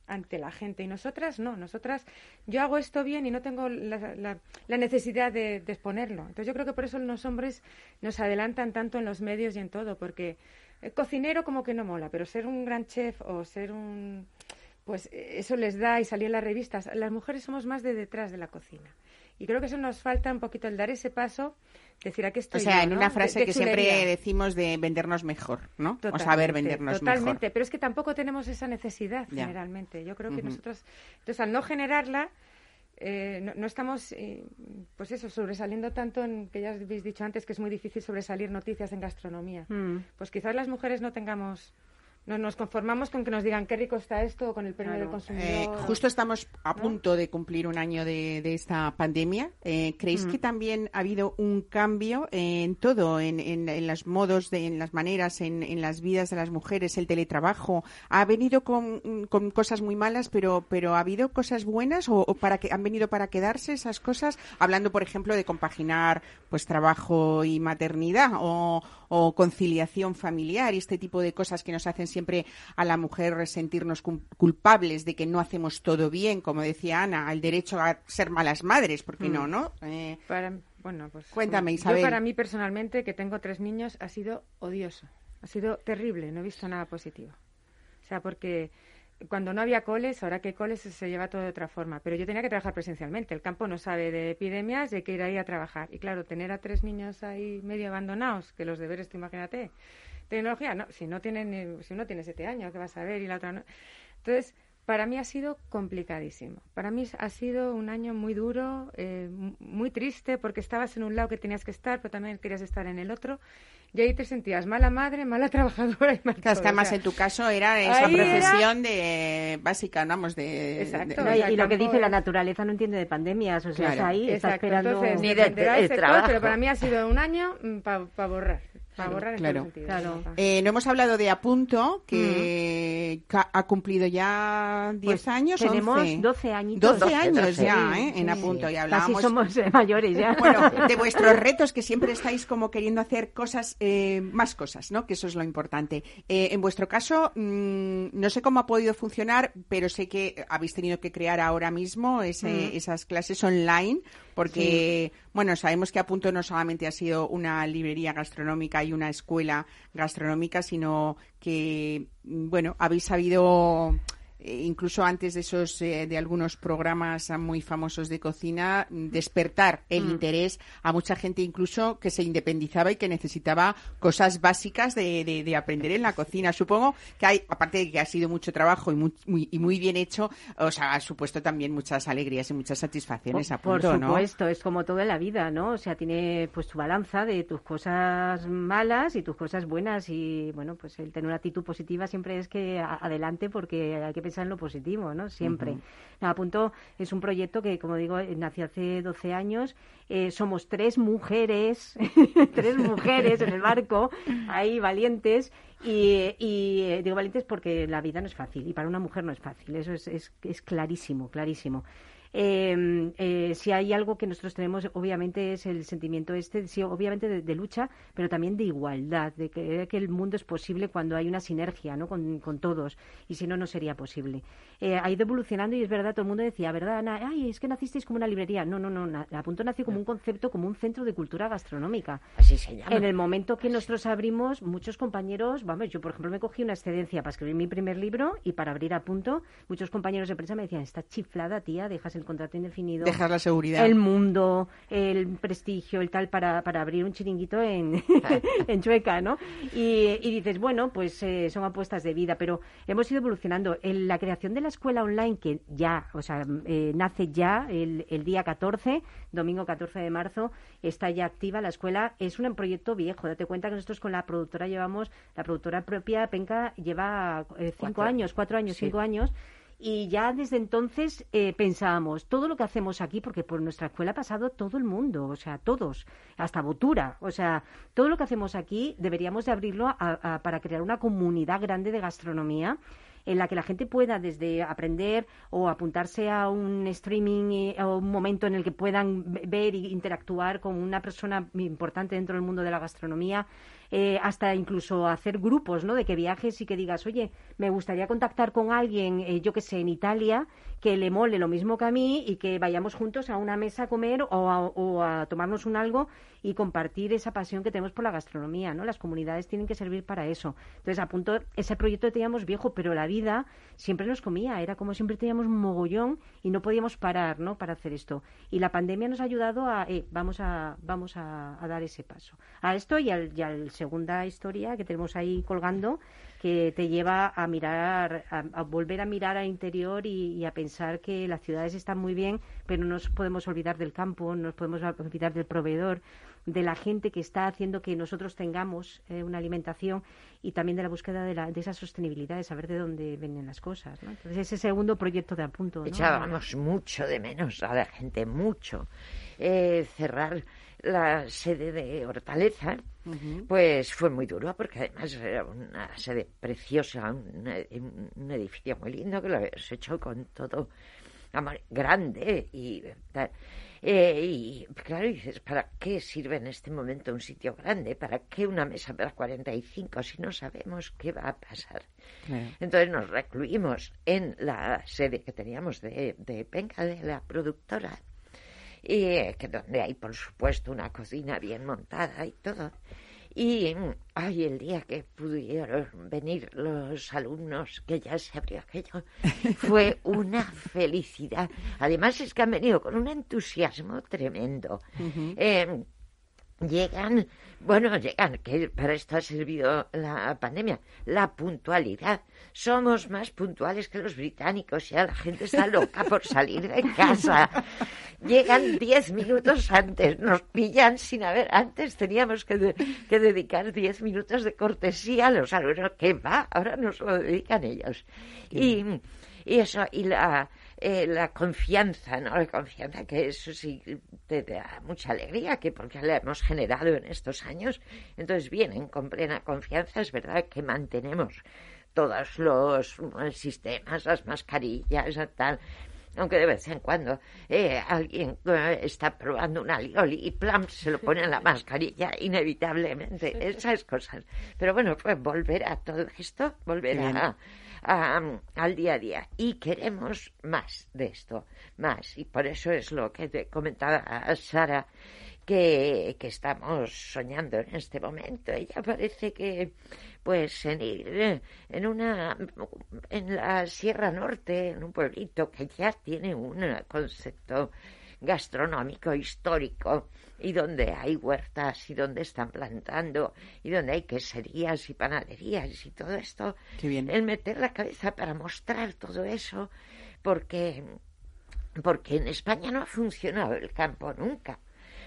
ante la gente y nosotras no, nosotras yo hago esto bien y no tengo la, necesidad de, exponerlo. Entonces yo creo que por eso los hombres nos adelantan tanto en los medios y en todo, porque el cocinero como que no mola, pero ser un gran chef o ser un pues eh, eso les da y salir en las revistas. Las mujeres somos más de detrás de la cocina. Y creo que eso nos falta un poquito el dar ese paso, decir estoy. O sea, en una frase que siempre decimos de vendernos mejor, ¿no? o saber vendernos mejor. Totalmente, pero es que tampoco tenemos esa necesidad generalmente. Yo creo que nosotros, entonces al no generarla, eh, no, estamos, eh, pues eso, sobresaliendo tanto en que ya habéis dicho antes que es muy difícil sobresalir noticias en gastronomía. Mm. Pues quizás las mujeres no tengamos no nos conformamos con que nos digan qué rico está esto con el premio del consumidor. Eh, justo estamos a punto de cumplir un año de, esta pandemia. Eh, ¿Creéis mm. que también ha habido un cambio en todo, en, en, los modos, de, en las maneras, en, las vidas de las mujeres, el teletrabajo? ¿Ha venido con, con cosas muy malas, pero, pero ha habido cosas buenas o, para que han venido para quedarse esas cosas? Hablando, por ejemplo, de compaginar pues trabajo y maternidad o, o conciliación familiar y este tipo de cosas que nos hacen siempre a la mujer sentirnos culpables de que no hacemos todo bien, como decía Ana, el derecho a ser malas madres, porque no, mm. no? Eh, para, bueno, pues, Cuéntame, Isabel. Yo para mí personalmente, que tengo tres niños, ha sido odioso, ha sido terrible, no he visto nada positivo. O sea, porque cuando no había coles, ahora que hay coles se lleva todo de otra forma, pero yo tenía que trabajar presencialmente. El campo no sabe de epidemias y hay que ir ahí a trabajar. Y claro, tener a tres niños ahí medio abandonados, que los deberes, tú imagínate. Tecnología, no, si no tienen, si uno tiene siete años, ¿qué vas a ver? Y la otra no. Entonces, para mí ha sido complicadísimo. Para mí ha sido un año muy duro, eh, muy triste, porque estabas en un lado que tenías que estar, pero también querías estar en el otro y ahí te sentías mala madre, mala trabajadora y mala Claro, que además en tu caso era esa profesión de básica, vamos, de... Exacto. y, lo que dice la naturaleza no entiende de pandemias, o sea, está ahí, está esperando... ni de, pero para mí ha sido un año mm, para borrar. Para borrar claro. claro. Eh, no hemos hablado de Apunto, que mm. ha cumplido ya 10 pues años, tenemos 11. 12 años. 12 años ya, ¿eh? En Apunto, y hablábamos... Casi somos eh, mayores ya. Bueno, de vuestros retos, que siempre estáis como queriendo hacer cosas, eh, más cosas, ¿no? Que eso es lo importante. Eh, en vuestro caso, mm, no sé cómo ha podido funcionar, pero sé que habéis tenido que crear ahora mismo ese, mm. esas clases online porque, bueno, sabemos que Apunto no solamente ha sido una librería gastronómica y una escuela gastronómica, sino que, bueno, habéis sabido incluso antes de esos eh, de algunos programas muy famosos de cocina despertar el mm. interés a mucha gente incluso que se independizaba y que necesitaba cosas básicas de, de, aprender en la cocina. Supongo que hay aparte de que ha sido mucho trabajo y muy, y muy bien hecho o sea ha supuesto también muchas alegrías y muchas satisfacciones a punto, por supuesto es como todo en la vida no o sea tiene pues tu balanza de tus cosas malas y tus cosas buenas y bueno pues el tener una actitud positiva siempre es que adelante porque hay que pensar en lo positivo, ¿no? Siempre. a punto es un proyecto que, como digo, nació hace 12 años. Eh, somos tres mujeres, tres mujeres en el barco, ahí valientes. Y, y, digo valientes porque la vida no es fácil y para una mujer no es fácil. Eso es, es, es clarísimo, clarísimo. Eh, eh, si hay algo que nosotros tenemos, obviamente, es el sentimiento este, sí, obviamente de, de lucha, pero también de igualdad, de que, que el mundo es posible cuando hay una sinergia ¿no? con, con todos, y si no, no sería posible. Eh, ha ido evolucionando y es verdad, todo el mundo decía, ¿verdad, Ana? Ay, es que nacisteis como una librería. No, no, no, na- a punto nació como un concepto, como un centro de cultura gastronómica. Así se llama. En el momento que nosotros abrimos, muchos compañeros, vamos, yo por ejemplo me cogí una excedencia para escribir mi primer libro y para abrir a punto, muchos compañeros de prensa me decían, está chiflada, tía, dejas el contrato indefinido. Dejar la seguridad. El mundo, el prestigio, el tal, para, para abrir un chiringuito en, en Chueca, ¿no? Y, y dices, bueno, pues eh, son apuestas de vida, pero hemos ido evolucionando. En la creación de la escuela online, que ya, o sea, eh, nace ya el, el día 14, domingo 14 de marzo, está ya activa la escuela. Es un proyecto viejo. Date cuenta que nosotros con la productora llevamos, la productora propia, Penca, lleva eh, cinco Cuatro. años, cuatro años, Sí. cinco años. Y ya desde entonces eh, pensábamos, todo lo que hacemos aquí, porque por nuestra escuela ha pasado todo el mundo, o sea, todos, hasta Botura, o sea, todo lo que hacemos aquí deberíamos de abrirlo a- para crear una comunidad grande de gastronomía en la que la gente pueda desde aprender o apuntarse a un streaming eh, o un momento en el que puedan ve- ver e interactuar con una persona importante dentro del mundo de la gastronomía, eh, hasta incluso hacer grupos, ¿no? De que viajes y que digas, oye, me gustaría contactar con alguien, eh, yo que sé, en Italia, que le mole lo mismo que a mí y que vayamos juntos a una mesa a comer o a, o a tomarnos un algo y compartir esa pasión que tenemos por la gastronomía, ¿no? Las comunidades tienen que servir para eso. Entonces, a punto, ese proyecto teníamos viejo, pero la vida siempre nos comía, era como siempre teníamos un mogollón y no podíamos parar, ¿no? Para hacer esto. Y la pandemia nos ha ayudado a, eh, vamos a, vamos a, a dar ese paso. A esto y al, y al segunda historia que tenemos ahí colgando, que te lleva a mirar, a, volver a mirar al interior y, a pensar que las ciudades están muy bien, pero no nos podemos olvidar del campo, no nos podemos olvidar del proveedor, de la gente que está haciendo que nosotros tengamos eh, una alimentación y también de la búsqueda de, la, de esa sostenibilidad, de saber de dónde vienen las cosas. Entonces, ese segundo proyecto de apunto. Echábamos mucho de menos a la gente, mucho. Eh, cerrar la sede de Hortaleza, pues fue muy duro, porque además era una sede preciosa, un, edificio muy lindo que lo habíamos hecho con todo amor, grande y tal. Eh, y claro, dices, ¿para qué sirve en este momento un sitio grande? ¿Para qué una mesa para 45 si no sabemos qué va a pasar? Claro. Entonces nos recluimos en la sede que teníamos de, de Penca, de la productora, y eh, que donde hay, por supuesto, una cocina bien montada y todo. Y mm, ay, el día que pudieron venir los alumnos, que ya se abrió aquello, fue una felicidad. Además es que han venido con un entusiasmo tremendo. Eh, llegan, bueno, llegan, que para esto ha servido la pandemia, la puntualidad. Somos más puntuales que los británicos, ya la gente está loca por salir de casa. Llegan diez minutos antes, nos pillan sin haber, antes teníamos que, de- que dedicar diez minutos de cortesía a los alumnos, que va, ahora nos lo dedican ellos. Y, y eso, y la, eh, la confianza, ¿no? La confianza, que eso sí te da mucha alegría, que porque la hemos generado en estos años, entonces vienen con plena confianza, es verdad que mantenemos todos los sistemas, las mascarillas, tal, aunque de vez en cuando eh, alguien eh, está probando un alioli y plam, se lo pone en la mascarilla, inevitablemente, esas cosas. Pero bueno, pues volver a todo esto, volver bien. a, al día a día. Y queremos más de esto, más. Y por eso es lo que te comentaba Sara, que, que estamos soñando en este momento. Ella parece que, pues, en ir en una, en la Sierra Norte, en un pueblito que ya tiene un concepto gastronómico histórico y donde hay huertas y donde están plantando y donde hay queserías y panaderías y todo esto Qué bien. el meter la cabeza para mostrar todo eso porque porque en España no ha funcionado el campo nunca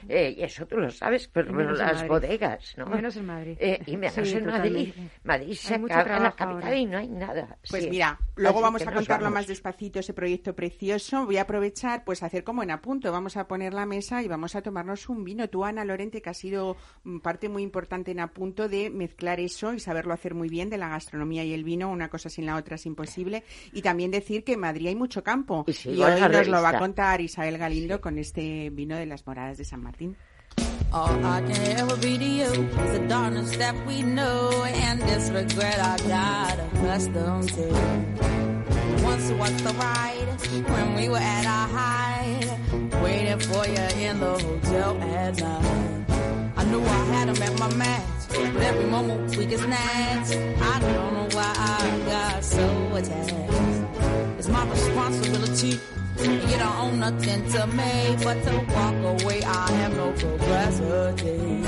Eh, y eso tú lo sabes, pero, Menos en las bodegas, ¿no? Menos en Madrid. Eh, y menos Sí, en Madrid. Madrid se acaba en la capital ahora. y no hay nada. Pues Sí. mira, luego Así vamos a contarlo vamos. más despacito, ese proyecto precioso. Voy a aprovechar, pues, hacer como en apunto. Vamos a poner la mesa y vamos a tomarnos un vino. Tú, Ana Lorente, que ha sido mm, parte muy importante en apunto de mezclar eso y saberlo hacer muy bien de la gastronomía y el vino. Una cosa sin la otra es imposible. Y también decir que en Madrid hay mucho campo. Y hoy nos lo va a contar Isabel Galindo con este vino de las moradas de San Martín. All I can ever be to you is the darkness that we know and this regret I got accustomed to. Once was the ride when we were at our height, waiting for you in the hotel at night. I knew I had him at my match, but every moment we get snatched. I don't know why I got so attached. It's my responsibility. You don't own nothing to me, but to walk away, I have no capacity.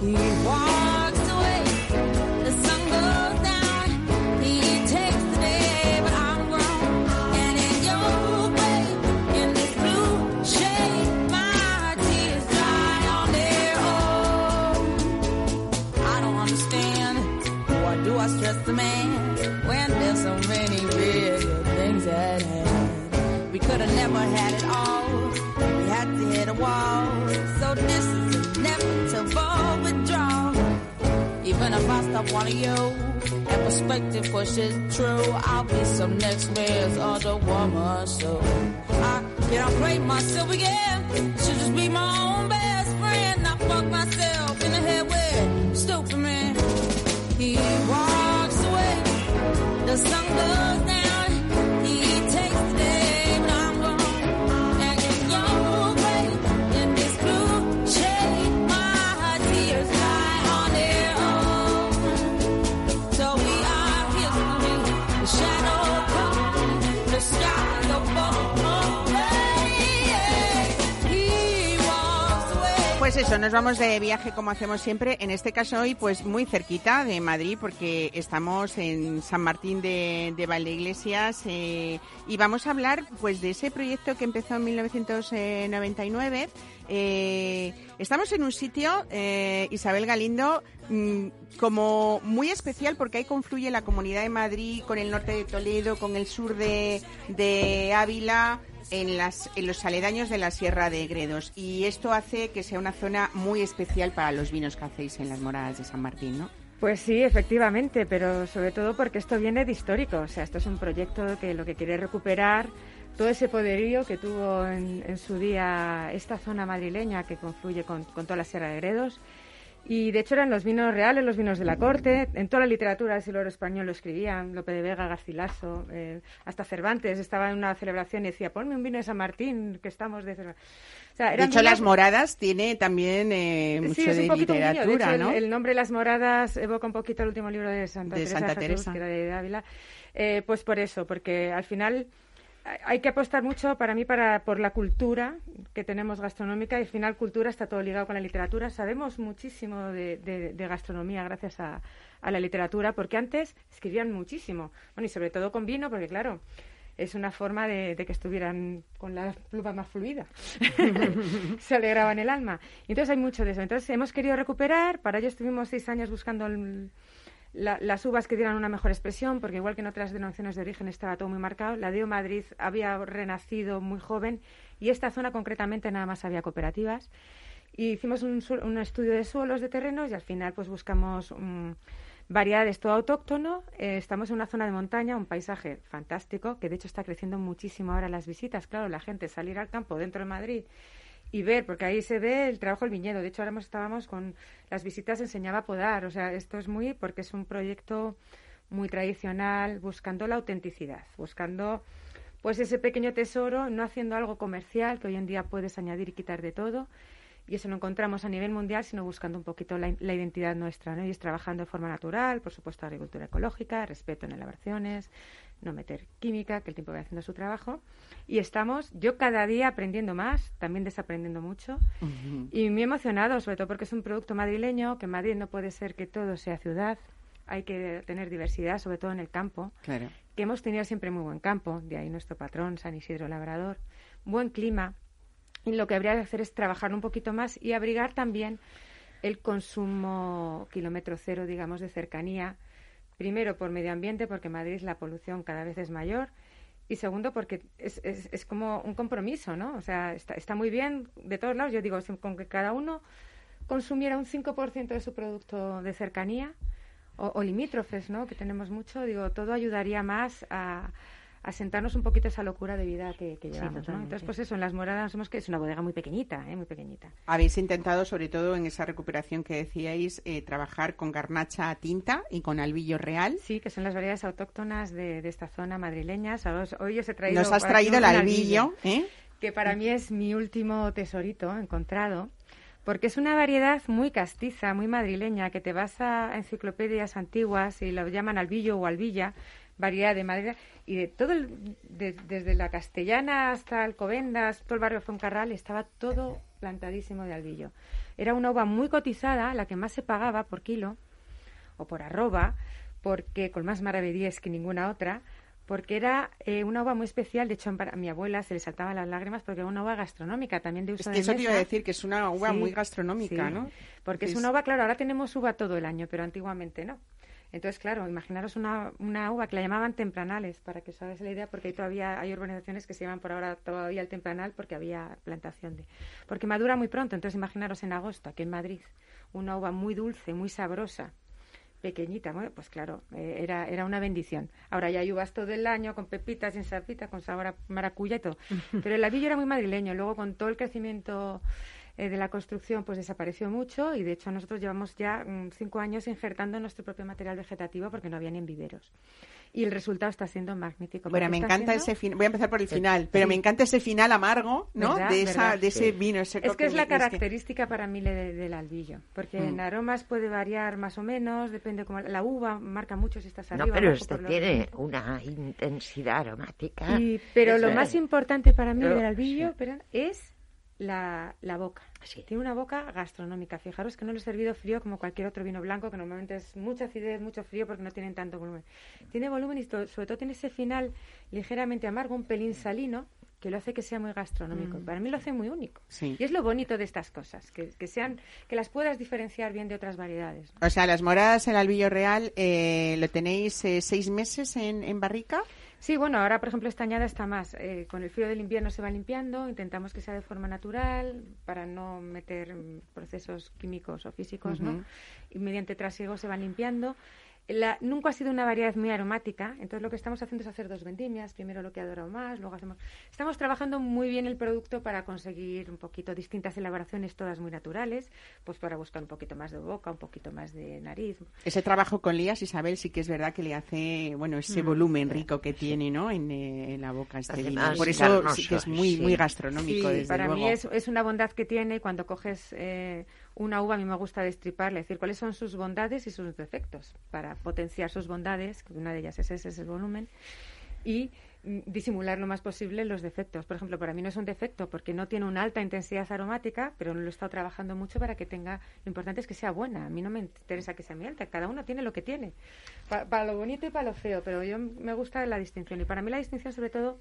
He walks never had it all. We had to hit a wall. So this is inevitable withdrawal. Even if I stop wanting you and perspective pushes true, I'll be some next man's other woman. So I can't play myself again. Should just be my own best eso, nos vamos de viaje como hacemos siempre. En este caso hoy, pues muy cerquita de Madrid, porque estamos en San Martín de, de Valdeiglesias eh, y vamos a hablar, pues, de ese proyecto que empezó en 1999. Eh, estamos en un sitio, eh, Isabel Galindo, mm, como muy especial porque ahí confluye la Comunidad de Madrid con el norte de Toledo, con el sur de, de Ávila en, las, en los aledaños de la Sierra de Gredos. Y esto hace que sea una zona muy especial para los vinos que hacéis en las moradas de San Martín, ¿no? Pues sí, efectivamente, pero sobre todo porque esto viene de histórico. O sea, esto es un proyecto que lo que quiere recuperar todo ese poderío que tuvo en, en su día esta zona madrileña que confluye con, con toda la Sierra de Gredos. Y de hecho eran los vinos reales, los vinos de la corte. En toda la literatura del siglo español lo escribían, Lope de Vega, Garcilaso, eh, hasta Cervantes estaba en una celebración y decía, ponme un vino de San Martín, que estamos de Cervantes. O sea, De hecho, vinos- las moradas tiene también eh, mucho Sí, es de un literatura, De hecho, el- ¿no? el, nombre Las Moradas evoca un poquito el último libro de Santa De Teresa Santa de Jesús, Teresa. que era de Ávila. Eh, pues por eso, porque al final hay- que apostar mucho para mí para por la cultura que tenemos gastronómica y al final cultura está todo ligado con la literatura. Sabemos muchísimo de, de- gastronomía gracias a, a la literatura porque antes escribían muchísimo. Bueno, y sobre todo con vino porque claro, es una forma de, de que estuvieran con la pluma más fluida. Se alegraban el alma. Entonces hay mucho de eso. Entonces hemos querido recuperar, para ello estuvimos seis años buscando el- la- las uvas que dieran una mejor expresión, porque igual que en otras denominaciones de origen estaba todo muy marcado, la de Madrid había renacido muy joven y esta zona concretamente nada más había cooperativas. Y hicimos un, estudio de suelos, de terrenos y al final pues buscamos mm, variedades todo autóctono. Eh, estamos en una zona de montaña, un paisaje fantástico, que de hecho está creciendo muchísimo ahora las visitas. Claro, la gente salir al campo dentro de Madrid y ver, porque ahí se ve el trabajo del viñedo. De hecho, ahora estábamos con las visitas, enseñaba a podar. O sea, esto es muy, porque es un proyecto muy tradicional, buscando la autenticidad, buscando pues ese pequeño tesoro, no haciendo algo comercial, que hoy en día puedes añadir y quitar de todo. Y eso lo encontramos a nivel mundial, sino buscando un poquito la, la identidad nuestra, ¿no? Y es trabajando de forma natural, por supuesto, agricultura ecológica, respeto en elaboraciones, no meter química, que el tiempo va haciendo su trabajo. Y estamos, yo cada día aprendiendo más, también desaprendiendo mucho. Y muy emocionado, sobre todo porque es un producto madrileño, que en Madrid no puede ser que todo sea ciudad, hay que tener diversidad, sobre todo en el campo, Claro. que hemos tenido siempre muy buen campo, de ahí nuestro patrón, San Isidro Labrador, buen clima, lo que habría que hacer es trabajar un poquito más y abrigar también el consumo kilómetro cero, digamos, de cercanía. Primero, por medio ambiente, porque en Madrid la polución cada vez es mayor. Y segundo, porque es, es, es como un compromiso, ¿no? O sea, está, está muy bien de todos lados. Yo digo, con que cada uno consumiera un 5% de su producto de cercanía o, o limítrofes, ¿no? Que tenemos mucho, digo, todo ayudaría más a, a sentarnos un poquito esa locura de vida que, que llevamos, ¿no? totalmente. Entonces, pues eso, en Las Moradas somos que es una bodega muy pequeñita, ¿eh? Muy pequeñita. Habéis intentado, sobre todo en esa recuperación que decíais, eh, trabajar con garnacha a tinta y con albillo real. Sí, que son las variedades autóctonas de, de esta zona madrileña. ¿sabes? Hoy os he traído... Nos has traído el albillo, ¿eh? que para mí es mi último tesorito encontrado, porque es una variedad muy castiza, muy madrileña, que te vas a enciclopedias antiguas y lo llaman albillo o albilla, variedad de Madrid, y de todo el, de- desde la castellana hasta Alcobendas, todo el barrio Foncarral, estaba todo plantadísimo de albillo. Era una uva muy cotizada, la que más se pagaba por kilo, o por arroba, porque con más maravedíes que ninguna otra, porque era eh, una uva muy especial. De hecho, a mi abuela se le saltaban las lágrimas porque era una uva gastronómica, también de Es uso que de eso te iba a mesa. decir, que es una uva Sí, muy gastronómica, sí, ¿no? Porque es Es- una uva, claro, ahora tenemos uva todo el año, pero antiguamente no. Entonces, claro, imaginaros una, una uva que la llamaban tempranales, para que os hagáis la idea, porque hay todavía hay urbanizaciones que se llaman por ahora todavía el tempranal porque había plantación de... Porque madura muy pronto, entonces imaginaros en agosto, aquí en Madrid, una uva muy dulce, muy sabrosa, pequeñita, bueno, pues claro, eh, era, era una bendición. Ahora ya hay uvas todo el año, con pepitas, sin sapita, con sabor a maracuya y todo. Pero el labillo era muy madrileño. Luego, con todo el crecimiento eh, de la construcción, pues desapareció mucho y de hecho nosotros llevamos ya mm, cinco años injertando nuestro propio material vegetativo porque no había ni en viveros. Y el resultado está siendo magnífico. Bueno, me encanta siendo- ese final. Voy a empezar por el final, pero me encanta ese final amargo, ¿no? ¿Verdad? De, esa, ¿Verdad? de ese vino seco. Es que es la característica para mí de- del albillo, porque Mm. en aromas puede variar más o menos, depende como la uva marca mucho si estás No, arriba. pero abajo, este tiene una intensidad aromática. Y- pero lo más importante para mí Pero- del albillo pero, es la, la boca. Sí. Tiene una boca gastronómica. Fijaros que no lo he servido frío como cualquier otro vino blanco, que normalmente es mucha acidez, mucho frío porque no tienen tanto volumen. Tiene volumen y to- sobre todo tiene ese final ligeramente amargo, un pelín salino, que lo hace que sea muy gastronómico. Para mí lo hace muy único. Sí. Y es lo bonito de estas cosas, que, que sean, que las puedas diferenciar bien de otras variedades. O sea, las moradas, el albillo real, eh, ¿lo tenéis eh, seis meses en, en barrica? Sí, bueno, ahora por ejemplo esta añada está más. eh, con el frío del invierno se va limpiando, intentamos que sea de forma natural para no meter mm, procesos químicos o físicos. ¿no? Y mediante trasiego se van limpiando. La- nunca ha sido una variedad muy aromática, entonces lo que estamos haciendo es hacer dos vendimias, primero lo que ha durado más, luego hacemos... Estamos trabajando muy bien el producto para conseguir un poquito distintas elaboraciones, todas muy naturales, pues para buscar un poquito más de boca, un poquito más de nariz, Ese trabajo con Lías, Isabel, sí que es verdad que le hace, bueno, ese volumen rico que tiene, ¿no? En, eh, en la boca este vino. Por eso sí que es muy, sí. muy gastronómico, Sí, desde para luego. mí es, es una bondad que tiene y cuando coges eh, una uva a mí me gusta destriparla, decir cuáles son sus bondades y sus defectos para potenciar sus bondades, que una de ellas es ese, es el volumen, y mm, disimular lo más posible los defectos. Por ejemplo, para mí no es un defecto porque no tiene una alta intensidad aromática, pero lo he estado trabajando mucho para que tenga, lo importante es que sea buena. A mí no me interesa que sea muy alta, cada uno tiene lo que tiene, Pa- para lo bonito y para lo feo, pero yo me gusta la distinción y para mí la distinción sobre todo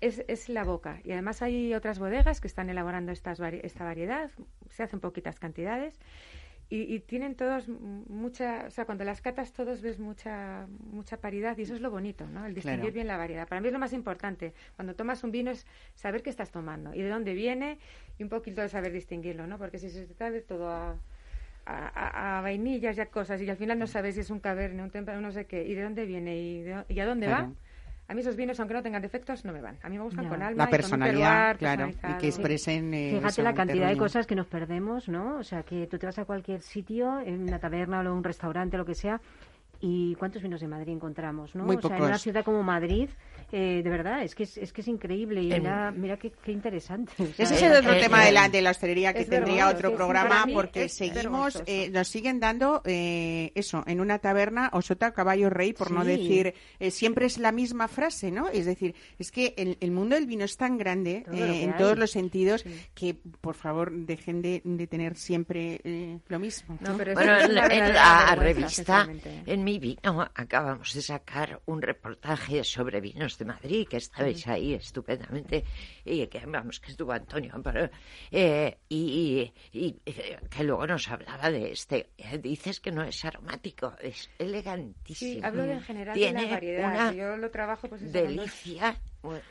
es, es la boca. Y además hay otras bodegas que están elaborando estas vari- esta variedad, se hacen poquitas cantidades. Y, y tienen todos mucha, o sea, cuando las catas todos ves mucha mucha paridad y eso es lo bonito, ¿no? El distinguir Claro. bien la variedad. Para mí es lo más importante. Cuando tomas un vino es saber qué estás tomando y de dónde viene y un poquito de saber distinguirlo, ¿no? Porque si se trata de todo a, a, a- a vainillas y a cosas y al final no sabes si es un cabernet, un temprano, no sé qué, y de dónde viene y, de- y a dónde Claro. va. A mí esos vinos, aunque no tengan defectos, no me van. A mí me gustan Ya. con alma. La y con un personalidad, claro, y que expresen eh, Fíjate eso, la cantidad de cosas que nos perdemos, ¿no? O sea, que tú te vas a cualquier sitio, en una taberna o un restaurante, lo que sea, y ¿cuántos vinos de Madrid encontramos, no? Muy o sea, en una ciudad como Madrid, eh, de verdad, es que es, es que es increíble y En- mira, mira qué, qué interesante. Ese es el otro eh, tema eh, de la, de la hostelería que tendría otro programa porque seguimos, eh, nos siguen dando eh, eso, en una taberna o sota caballo rey, por no decir, eh, siempre es la misma frase, ¿no? Es decir, es que el, el mundo del vino es tan grande Todo eh, en hay. todos los sentidos que, por favor, dejen de, de tener siempre eh, lo mismo. No, ¿no? pero eso Bueno, es en, la revista, en mi vino acabamos de sacar un reportaje sobre vinos de Madrid, que estabais ahí estupendamente, y que vamos, que estuvo Antonio, pero, eh, y, y, eh, que luego nos hablaba de este. Eh, dices que no es aromático, es elegantísimo. Sí, hablo de en general Tiene de la variedad. una Yo lo trabajo pues delicia.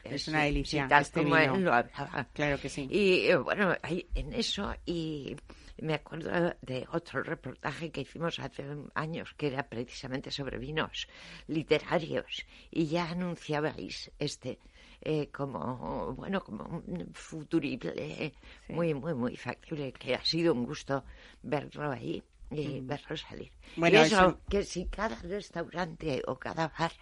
Es una delicia Sí, tal este como vino. él lo hablaba. Claro que sí. Y bueno, en eso, y me acuerdo de otro reportaje que hicimos hace años, que era precisamente sobre vinos literarios, y ya anunciabais este eh, como, bueno, como un futurible, muy, muy, muy factible, que ha sido un gusto verlo ahí. Y verlo salir. Mm. Bueno, y eso, eso- que si cada restaurante o cada bar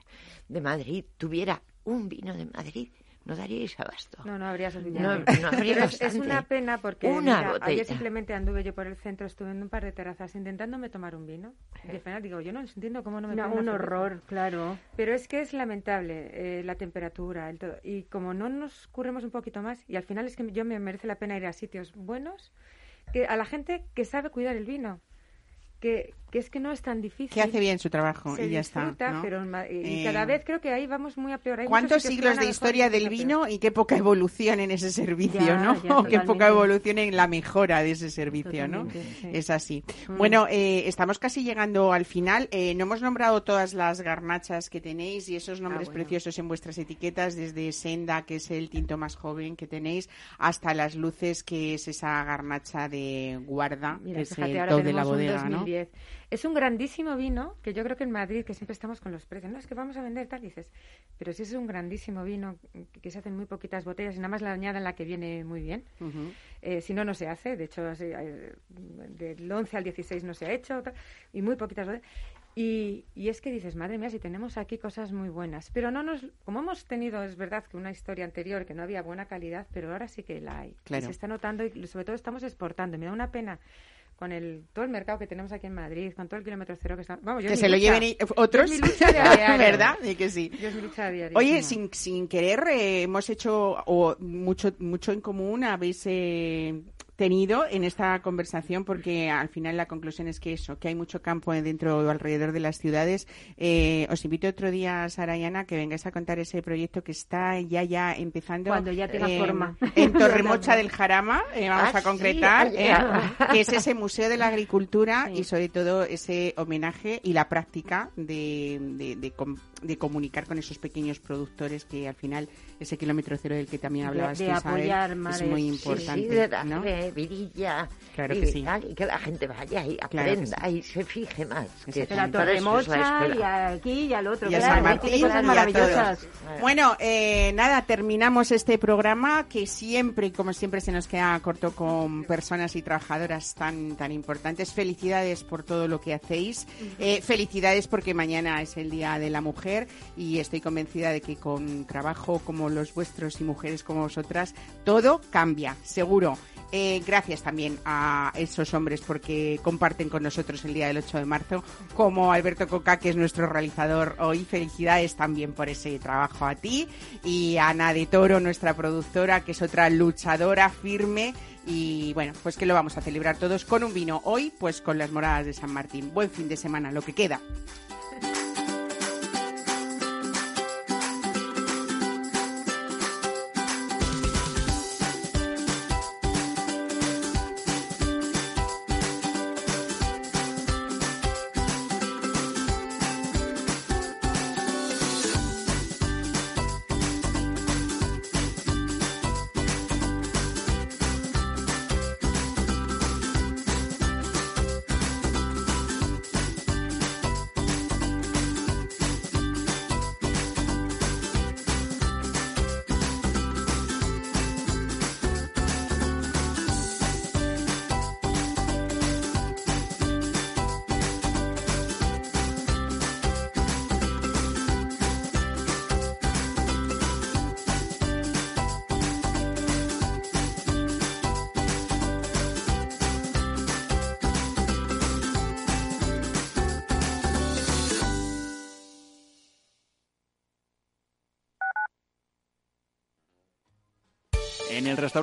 de Madrid tuviera un vino de Madrid, no daríais abasto. No, no habría suficiente. No, no habría Pero es, una pena porque Una mira, botella. ayer simplemente anduve yo por el centro, estuve en un par de terrazas intentándome tomar un vino. Y al final digo, yo no entiendo cómo no me No, un una horror, claro. Pero es que es lamentable eh, la temperatura, el todo. Y como no nos curremos un poquito más, y al final es que yo me merece la pena ir a sitios buenos, que a la gente que sabe cuidar el vino, que, que es que no es tan difícil. Que hace bien su trabajo se y ya está. disfruta, ¿no? pero y Eh, cada vez creo que ahí vamos muy a peor. Hay ¿Cuántos siglos de historia del vino y qué poca evolución en ese servicio, Ya, ¿no? ya, qué poca evolución en la mejora de ese servicio, ¿no? Sí. Es así. Mm. Bueno, eh, estamos casi llegando al final. Eh, no hemos nombrado todas las garnachas que tenéis y esos nombres Ah, bueno. preciosos en vuestras etiquetas, desde Senda, que es el tinto más joven que tenéis, hasta las luces, que es esa garnacha de guarda, Mira, que es fíjate, el ahora top de la bodega, ¿no? 2010. Es un grandísimo vino que yo creo que en Madrid, que siempre estamos con los precios, no es que vamos a vender tal, dices, pero sí es un grandísimo vino que- se hacen muy poquitas botellas y nada más la añadan la que viene muy bien. Eh, si no, no se hace. De hecho, eh, del 11 al 16 no se ha hecho y muy poquitas botellas. Y, y es que dices, madre mía, si tenemos aquí cosas muy buenas. Pero no nos, como hemos tenido, es verdad que una historia anterior que no había buena calidad, pero ahora sí que la hay. Y Claro. se está notando y sobre todo estamos exportando. Me da una pena con el todo el mercado que tenemos aquí en Madrid, con todo el kilómetro cero que está. Vamos, yo Que se lo lleven i- otros, Yo es mi lucha. ¿verdad? Y que sí. Yo es mi lucha. Oye, sin, sin querer, eh, hemos hecho o mucho, mucho en común, habéis eh, tenido en esta conversación, porque al final la conclusión es que eso, que hay mucho campo dentro o alrededor de las ciudades. Eh, os invito otro día, Sara y Ana, que vengáis a contar ese proyecto que está ya ya empezando. Cuando ya tenga eh, forma. En Torremocha del Jarama, eh, vamos Ah, a concretar, sí, eh, que es ese Museo de la Agricultura Sí. y sobre todo ese homenaje y la práctica de, de, de com- de comunicar con esos pequeños productores que al final ese kilómetro cero del que también De- hablabas de tú, Isabel, apoyar, es madre. muy importante. sí, de ¿no? darle vidilla Claro y, que sí. tal, y que la gente vaya y Claro aprenda sí. y se fije más. que. De la es Torremocha y aquí y al otro. Y a claro, San Martín cosas y a maravillosas. Bueno, eh, nada, terminamos este programa que siempre, como siempre, se nos queda corto con personas y trabajadoras tan, tan importantes. Felicidades por todo lo que hacéis. Eh, felicidades porque mañana es el Día de la Mujer y estoy convencida de que con trabajo como los vuestros y mujeres como vosotras, todo cambia, seguro. Eh, gracias también a esos hombres porque comparten con nosotros el día del 8 de marzo, como Alberto Coca, que es nuestro realizador hoy. Felicidades también por ese trabajo a ti. Y a Ana de Toro, nuestra productora, que es otra luchadora firme. Y bueno, pues que lo vamos a celebrar todos con un vino. Hoy, pues con las moradas de San Martín. Buen fin de semana, lo que queda.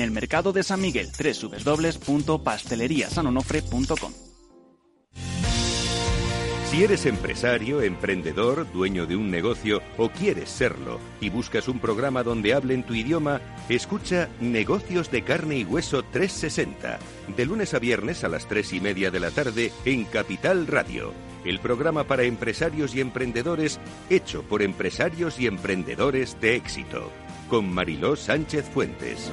en el mercado de San Miguel, www.pasteleriasanonofre.com. Si eres empresario, emprendedor, dueño de un negocio o quieres serlo y buscas un programa donde hablen tu idioma, escucha Negocios de Carne y Hueso 360, de lunes a viernes a las 3 y media de la tarde en Capital Radio, el programa para empresarios y emprendedores hecho por empresarios y emprendedores de éxito, con Mariló Sánchez Fuentes.